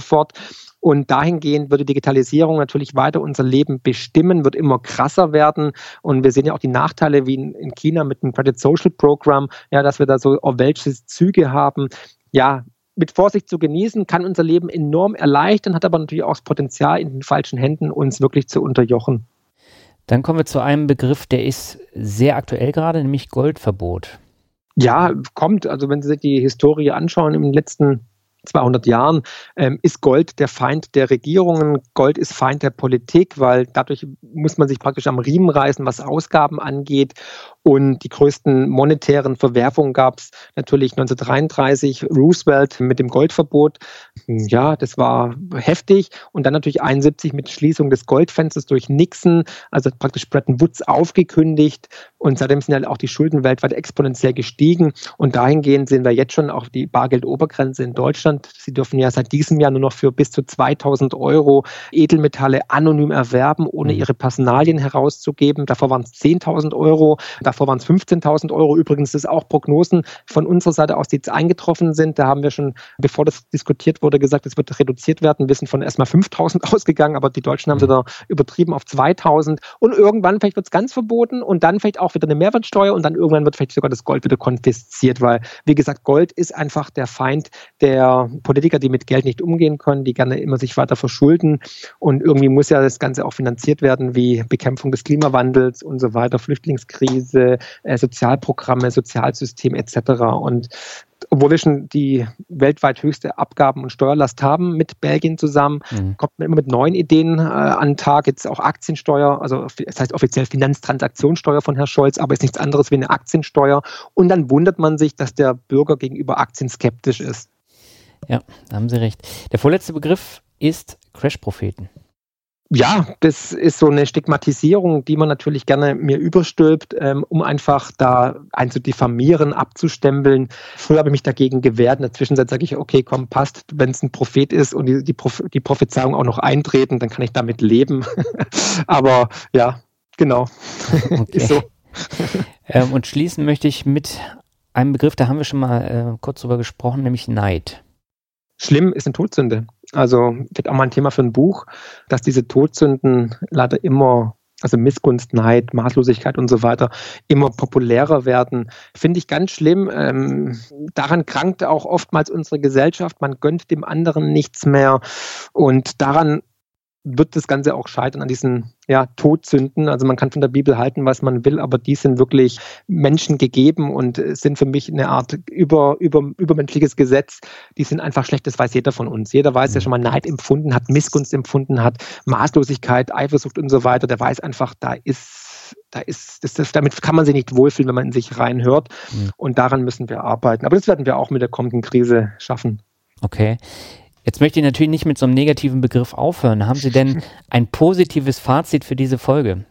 Und dahingehend würde Digitalisierung natürlich weiter unser Leben bestimmen, wird immer krasser werden. Und wir sehen ja auch die Nachteile wie in China mit dem Credit Social Program, ja, dass wir da so welche Züge haben ja, mit Vorsicht zu genießen, kann unser Leben enorm erleichtern, hat aber natürlich auch das Potenzial, in den falschen Händen uns wirklich zu unterjochen. Dann kommen wir zu einem Begriff, der ist sehr aktuell gerade, nämlich Goldverbot. Ja, kommt. Also wenn Sie sich die Historie anschauen, im letzten 200 Jahren ähm, ist Gold der Feind der Regierungen, Gold ist Feind der Politik, weil dadurch muss man sich praktisch am Riemen reißen, was Ausgaben angeht. Und die größten monetären Verwerfungen gab es natürlich 1933, Roosevelt mit dem Goldverbot. Ja, das war heftig. Und dann natürlich 71 mit Schließung des Goldfensters durch Nixon, also praktisch Bretton Woods aufgekündigt. Und seitdem sind halt auch die Schulden weltweit exponentiell gestiegen. Und dahingehend sehen wir jetzt schon auch die Bargeldobergrenze in Deutschland. Sie dürfen ja seit diesem Jahr nur noch für bis zu 2000 Euro Edelmetalle anonym erwerben, ohne mhm. ihre Personalien herauszugeben. Davor waren es 10.000 Euro. Davor waren es 15.000 Euro. Übrigens ist auch Prognosen von unserer Seite aus, die jetzt eingetroffen sind. Da haben wir schon, bevor das diskutiert wurde, gesagt, es wird reduziert werden. Wir sind von erstmal 5.000 ausgegangen, aber die Deutschen haben sie da übertrieben auf 2.000. Und irgendwann vielleicht wird es ganz verboten und dann vielleicht auch wieder eine Mehrwertsteuer und dann irgendwann wird vielleicht sogar das Gold wieder konfisziert, weil, wie gesagt, Gold ist einfach der Feind der Politiker, die mit Geld nicht umgehen können, die gerne immer sich weiter verschulden. Und irgendwie muss ja das Ganze auch finanziert werden, wie Bekämpfung des Klimawandels und so weiter, Flüchtlingskrise diese äh, Sozialprogramme, Sozialsystem etc. Und obwohl wir schon die weltweit höchste Abgaben- und Steuerlast haben mit Belgien zusammen, mhm. kommt man immer mit neuen Ideen äh, an den Tag. Jetzt auch Aktiensteuer, also das heißt offiziell Finanztransaktionssteuer von Herrn Scholz, aber ist nichts anderes wie eine Aktiensteuer. Und dann wundert man sich, dass der Bürger gegenüber Aktien skeptisch ist. Ja, da haben Sie recht. Der vorletzte Begriff ist Crash-Propheten ja, das ist so eine Stigmatisierung, die man natürlich gerne mir überstülpt, ähm, um einfach da einzudiffamieren, abzustempeln. Früher habe ich mich dagegen gewehrt. In der Zwischenzeit sage ich, okay, komm, passt, wenn es ein Prophet ist und die, die, die Prophezeiung auch noch eintreten, dann kann ich damit leben. Aber ja, genau. Okay. ist so. ähm, und schließen möchte ich mit einem Begriff, da haben wir schon mal äh, kurz drüber gesprochen, nämlich Neid. Schlimm ist eine Todsünde. Also wird auch mal ein Thema für ein Buch, dass diese Todsünden leider immer also Missgunst, Neid, Maßlosigkeit und so weiter, immer populärer werden. Finde ich ganz schlimm. Ähm, daran krankt auch oftmals unsere Gesellschaft. Man gönnt dem anderen nichts mehr. Und daran wird das Ganze auch scheitern an diesen ja, Todsünden. Also man kann von der Bibel halten, was man will, aber die sind wirklich Menschen gegeben und sind für mich eine Art über, über, übermenschliches Gesetz. Die sind einfach schlecht, das weiß jeder von uns. Jeder weiß, der schon mal Neid empfunden hat, Missgunst empfunden hat, Maßlosigkeit, Eifersucht und so weiter. Der weiß einfach, da ist da ist, das, das, damit kann man sich nicht wohlfühlen, wenn man in sich reinhört. Mhm. Und daran müssen wir arbeiten. Aber das werden wir auch mit der kommenden Krise schaffen. Okay. Jetzt möchte ich natürlich nicht mit so einem negativen Begriff aufhören. Haben Sie denn ein positives Fazit für diese Folge?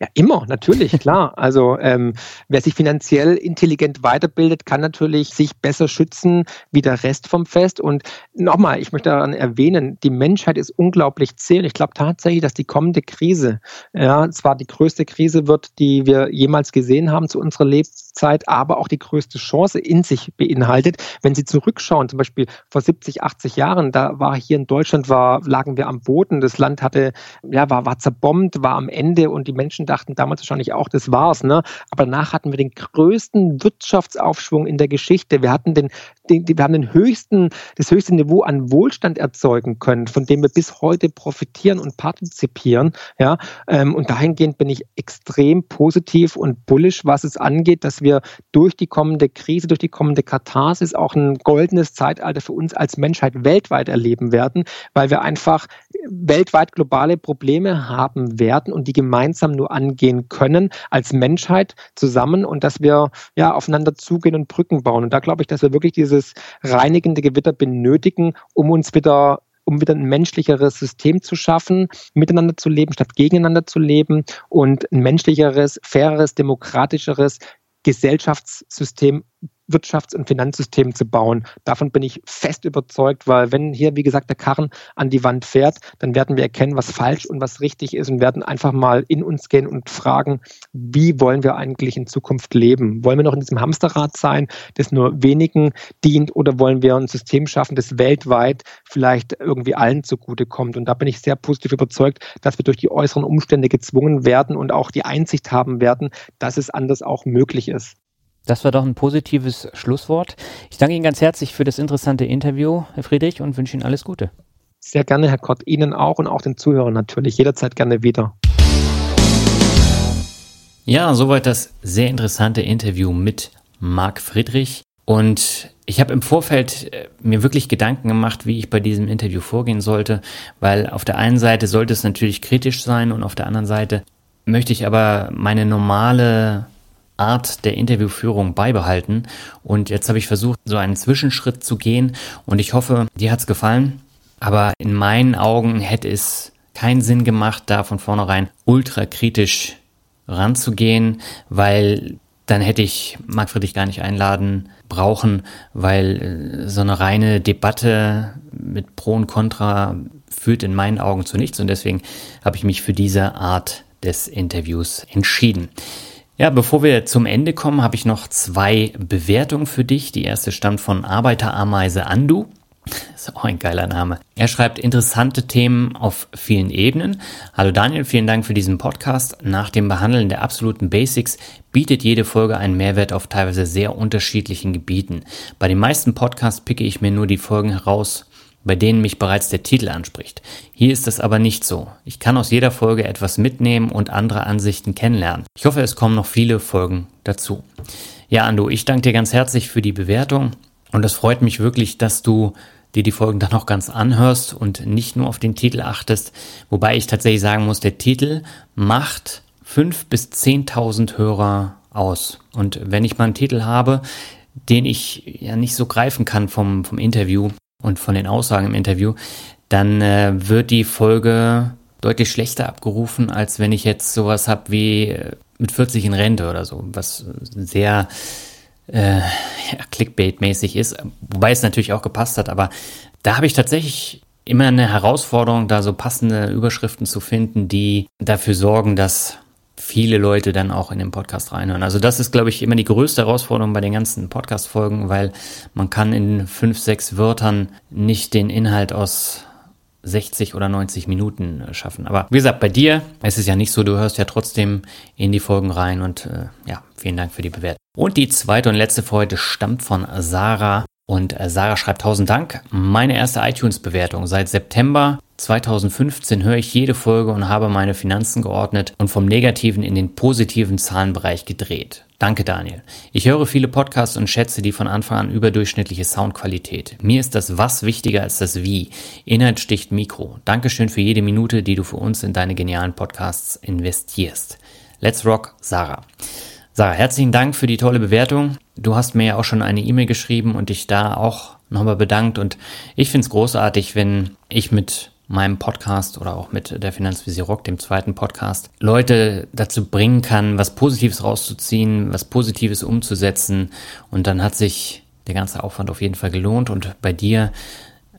Ja, immer, natürlich, klar. Also ähm, wer sich finanziell intelligent weiterbildet, kann natürlich sich besser schützen wie der Rest vom Fest. Und nochmal, ich möchte daran erwähnen, die Menschheit ist unglaublich zäh. Und ich glaube tatsächlich, dass die kommende Krise, ja, zwar die größte Krise wird, die wir jemals gesehen haben zu unserer Lebzeit, aber auch die größte Chance in sich beinhaltet. Wenn Sie zurückschauen, zum Beispiel vor 70, 80 Jahren, da war hier in Deutschland, war, lagen wir am Boden, das Land hatte, ja, war, war zerbombt, war am Ende und die Menschen dachten damals wahrscheinlich auch, das war's. Ne? Aber danach hatten wir den größten Wirtschaftsaufschwung in der Geschichte. Wir hatten den, den, wir haben den höchsten, das höchste Niveau an Wohlstand erzeugen können, von dem wir bis heute profitieren und partizipieren. Ja? Ähm, und dahingehend bin ich extrem positiv und bullish, was es angeht, dass wir durch die kommende Krise, durch die kommende Katharsis auch ein goldenes Zeitalter für uns als Menschheit weltweit erleben werden, weil wir einfach weltweit globale Probleme haben werden und die gemeinsam nur angehen können als Menschheit zusammen und dass wir ja aufeinander zugehen und Brücken bauen. Und da glaube ich, dass wir wirklich dieses reinigende Gewitter benötigen, um uns wieder um wieder ein menschlicheres System zu schaffen, miteinander zu leben, statt gegeneinander zu leben und ein menschlicheres, faireres, demokratischeres Gesellschaftssystem Wirtschafts- und Finanzsystem zu bauen. Davon bin ich fest überzeugt, weil wenn hier, wie gesagt, der Karren an die Wand fährt, dann werden wir erkennen, was falsch und was richtig ist und werden einfach mal in uns gehen und fragen, wie wollen wir eigentlich in Zukunft leben? Wollen wir noch in diesem Hamsterrad sein, das nur wenigen dient oder wollen wir ein System schaffen, das weltweit vielleicht irgendwie allen zugutekommt? Und da bin ich sehr positiv überzeugt, dass wir durch die äußeren Umstände gezwungen werden und auch die Einsicht haben werden, dass es anders auch möglich ist. Das war doch ein positives Schlusswort. Ich danke Ihnen ganz herzlich für das interessante Interview, Herr Friedrich, und wünsche Ihnen alles Gute. Sehr gerne, Herr Kott. Ihnen auch und auch den Zuhörern natürlich. Jederzeit gerne wieder. Ja, soweit das sehr interessante Interview mit Marc Friedrich. Und ich habe im Vorfeld äh, mir wirklich Gedanken gemacht, wie ich bei diesem Interview vorgehen sollte, weil auf der einen Seite sollte es natürlich kritisch sein und auf der anderen Seite möchte ich aber meine normale Art der Interviewführung beibehalten. Und jetzt habe ich versucht, so einen Zwischenschritt zu gehen und ich hoffe, dir hat es gefallen. Aber in meinen Augen hätte es keinen Sinn gemacht, da von vornherein ultra kritisch ranzugehen, weil dann hätte ich Marc Friedrich gar nicht einladen brauchen, weil äh, so eine reine Debatte mit Pro und Contra führt in meinen Augen zu nichts und deswegen habe ich mich für diese Art des Interviews entschieden. Ja, bevor wir zum Ende kommen, habe ich noch zwei Bewertungen für dich. Die erste stammt von Arbeiterameise Andu. Ist auch ein geiler Name. Er schreibt interessante Themen auf vielen Ebenen. Hallo Daniel, vielen Dank für diesen Podcast. Nach dem Behandeln der absoluten Basics bietet jede Folge einen Mehrwert auf teilweise sehr unterschiedlichen Gebieten. Bei den meisten Podcasts picke ich mir nur die Folgen heraus, bei denen mich bereits der Titel anspricht. Hier ist es aber nicht so. Ich kann aus jeder Folge etwas mitnehmen und andere Ansichten kennenlernen. Ich hoffe, es kommen noch viele Folgen dazu. Ja, Ando, ich danke dir ganz herzlich für die Bewertung und es freut mich wirklich, dass du dir die Folgen dann noch ganz anhörst und nicht nur auf den Titel achtest. Wobei ich tatsächlich sagen muss, der Titel macht fünf bis zehntausend Hörer aus. Und wenn ich mal einen Titel habe, den ich ja nicht so greifen kann vom, vom Interview, und von den Aussagen im Interview, dann äh, wird die Folge deutlich schlechter abgerufen, als wenn ich jetzt sowas habe wie äh, mit 40 in Rente oder so, was sehr äh, ja, Clickbait-mäßig ist, wobei es natürlich auch gepasst hat, aber da habe ich tatsächlich immer eine Herausforderung, da so passende Überschriften zu finden, die dafür sorgen, dass viele Leute dann auch in den Podcast reinhören. Also das ist, glaube ich, immer die größte Herausforderung bei den ganzen Podcast-Folgen, weil man kann in fünf, sechs Wörtern nicht den Inhalt aus 60 oder 90 Minuten äh, schaffen. Aber wie gesagt, bei dir ist es ja nicht so, du hörst ja trotzdem in die Folgen rein und äh, ja, vielen Dank für die Bewertung. Und die zweite und letzte für heute stammt von Sarah und äh, Sarah schreibt tausend Dank. Meine erste iTunes-Bewertung seit September 2015 höre ich jede Folge und habe meine Finanzen geordnet und vom negativen in den positiven Zahlenbereich gedreht. Danke, Daniel. Ich höre viele Podcasts und schätze die von Anfang an überdurchschnittliche Soundqualität. Mir ist das Was wichtiger als das Wie. Inhalt sticht Mikro. Dankeschön für jede Minute, die du für uns in deine genialen Podcasts investierst. Let's Rock, Sarah. Sarah, herzlichen Dank für die tolle Bewertung. Du hast mir ja auch schon eine E-Mail geschrieben und dich da auch nochmal bedankt und ich finde es großartig, wenn ich mit meinem Podcast oder auch mit der Finanzvisier Rock, dem zweiten Podcast, Leute dazu bringen kann, was Positives rauszuziehen, was Positives umzusetzen. Und dann hat sich der ganze Aufwand auf jeden Fall gelohnt. Und bei dir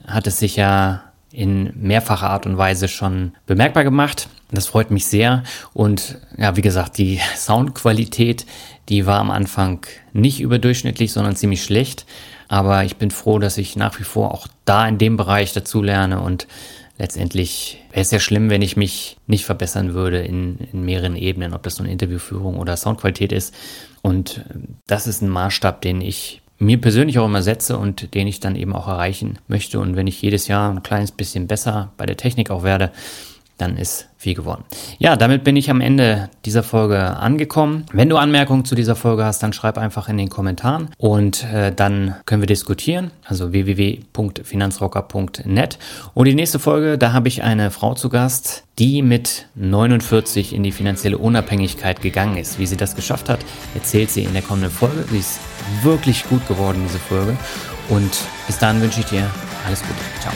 hat es sich ja in mehrfacher Art und Weise schon bemerkbar gemacht. Das freut mich sehr. Und ja, wie gesagt, die Soundqualität, die war am Anfang nicht überdurchschnittlich, sondern ziemlich schlecht. Aber ich bin froh, dass ich nach wie vor auch da in dem Bereich dazu lerne und letztendlich wäre es ja schlimm, wenn ich mich nicht verbessern würde in, in mehreren Ebenen, ob das nun Interviewführung oder Soundqualität ist. Und äh, das ist ein Maßstab, den ich mir persönlich auch immer setze und den ich dann eben auch erreichen möchte. Und wenn ich jedes Jahr ein kleines bisschen besser bei der Technik auch werde, dann ist viel geworden. Ja, damit bin ich am Ende dieser Folge angekommen. Wenn du Anmerkungen zu dieser Folge hast, dann schreib einfach in den Kommentaren und äh, dann können wir diskutieren. Also www.finanzrocker.net. Und die nächste Folge, da habe ich eine Frau zu Gast, die mit 49 in die finanzielle Unabhängigkeit gegangen ist. Wie sie das geschafft hat, erzählt sie in der kommenden Folge. Sie ist wirklich gut geworden, diese Folge. Und bis dann wünsche ich dir alles Gute. Ciao.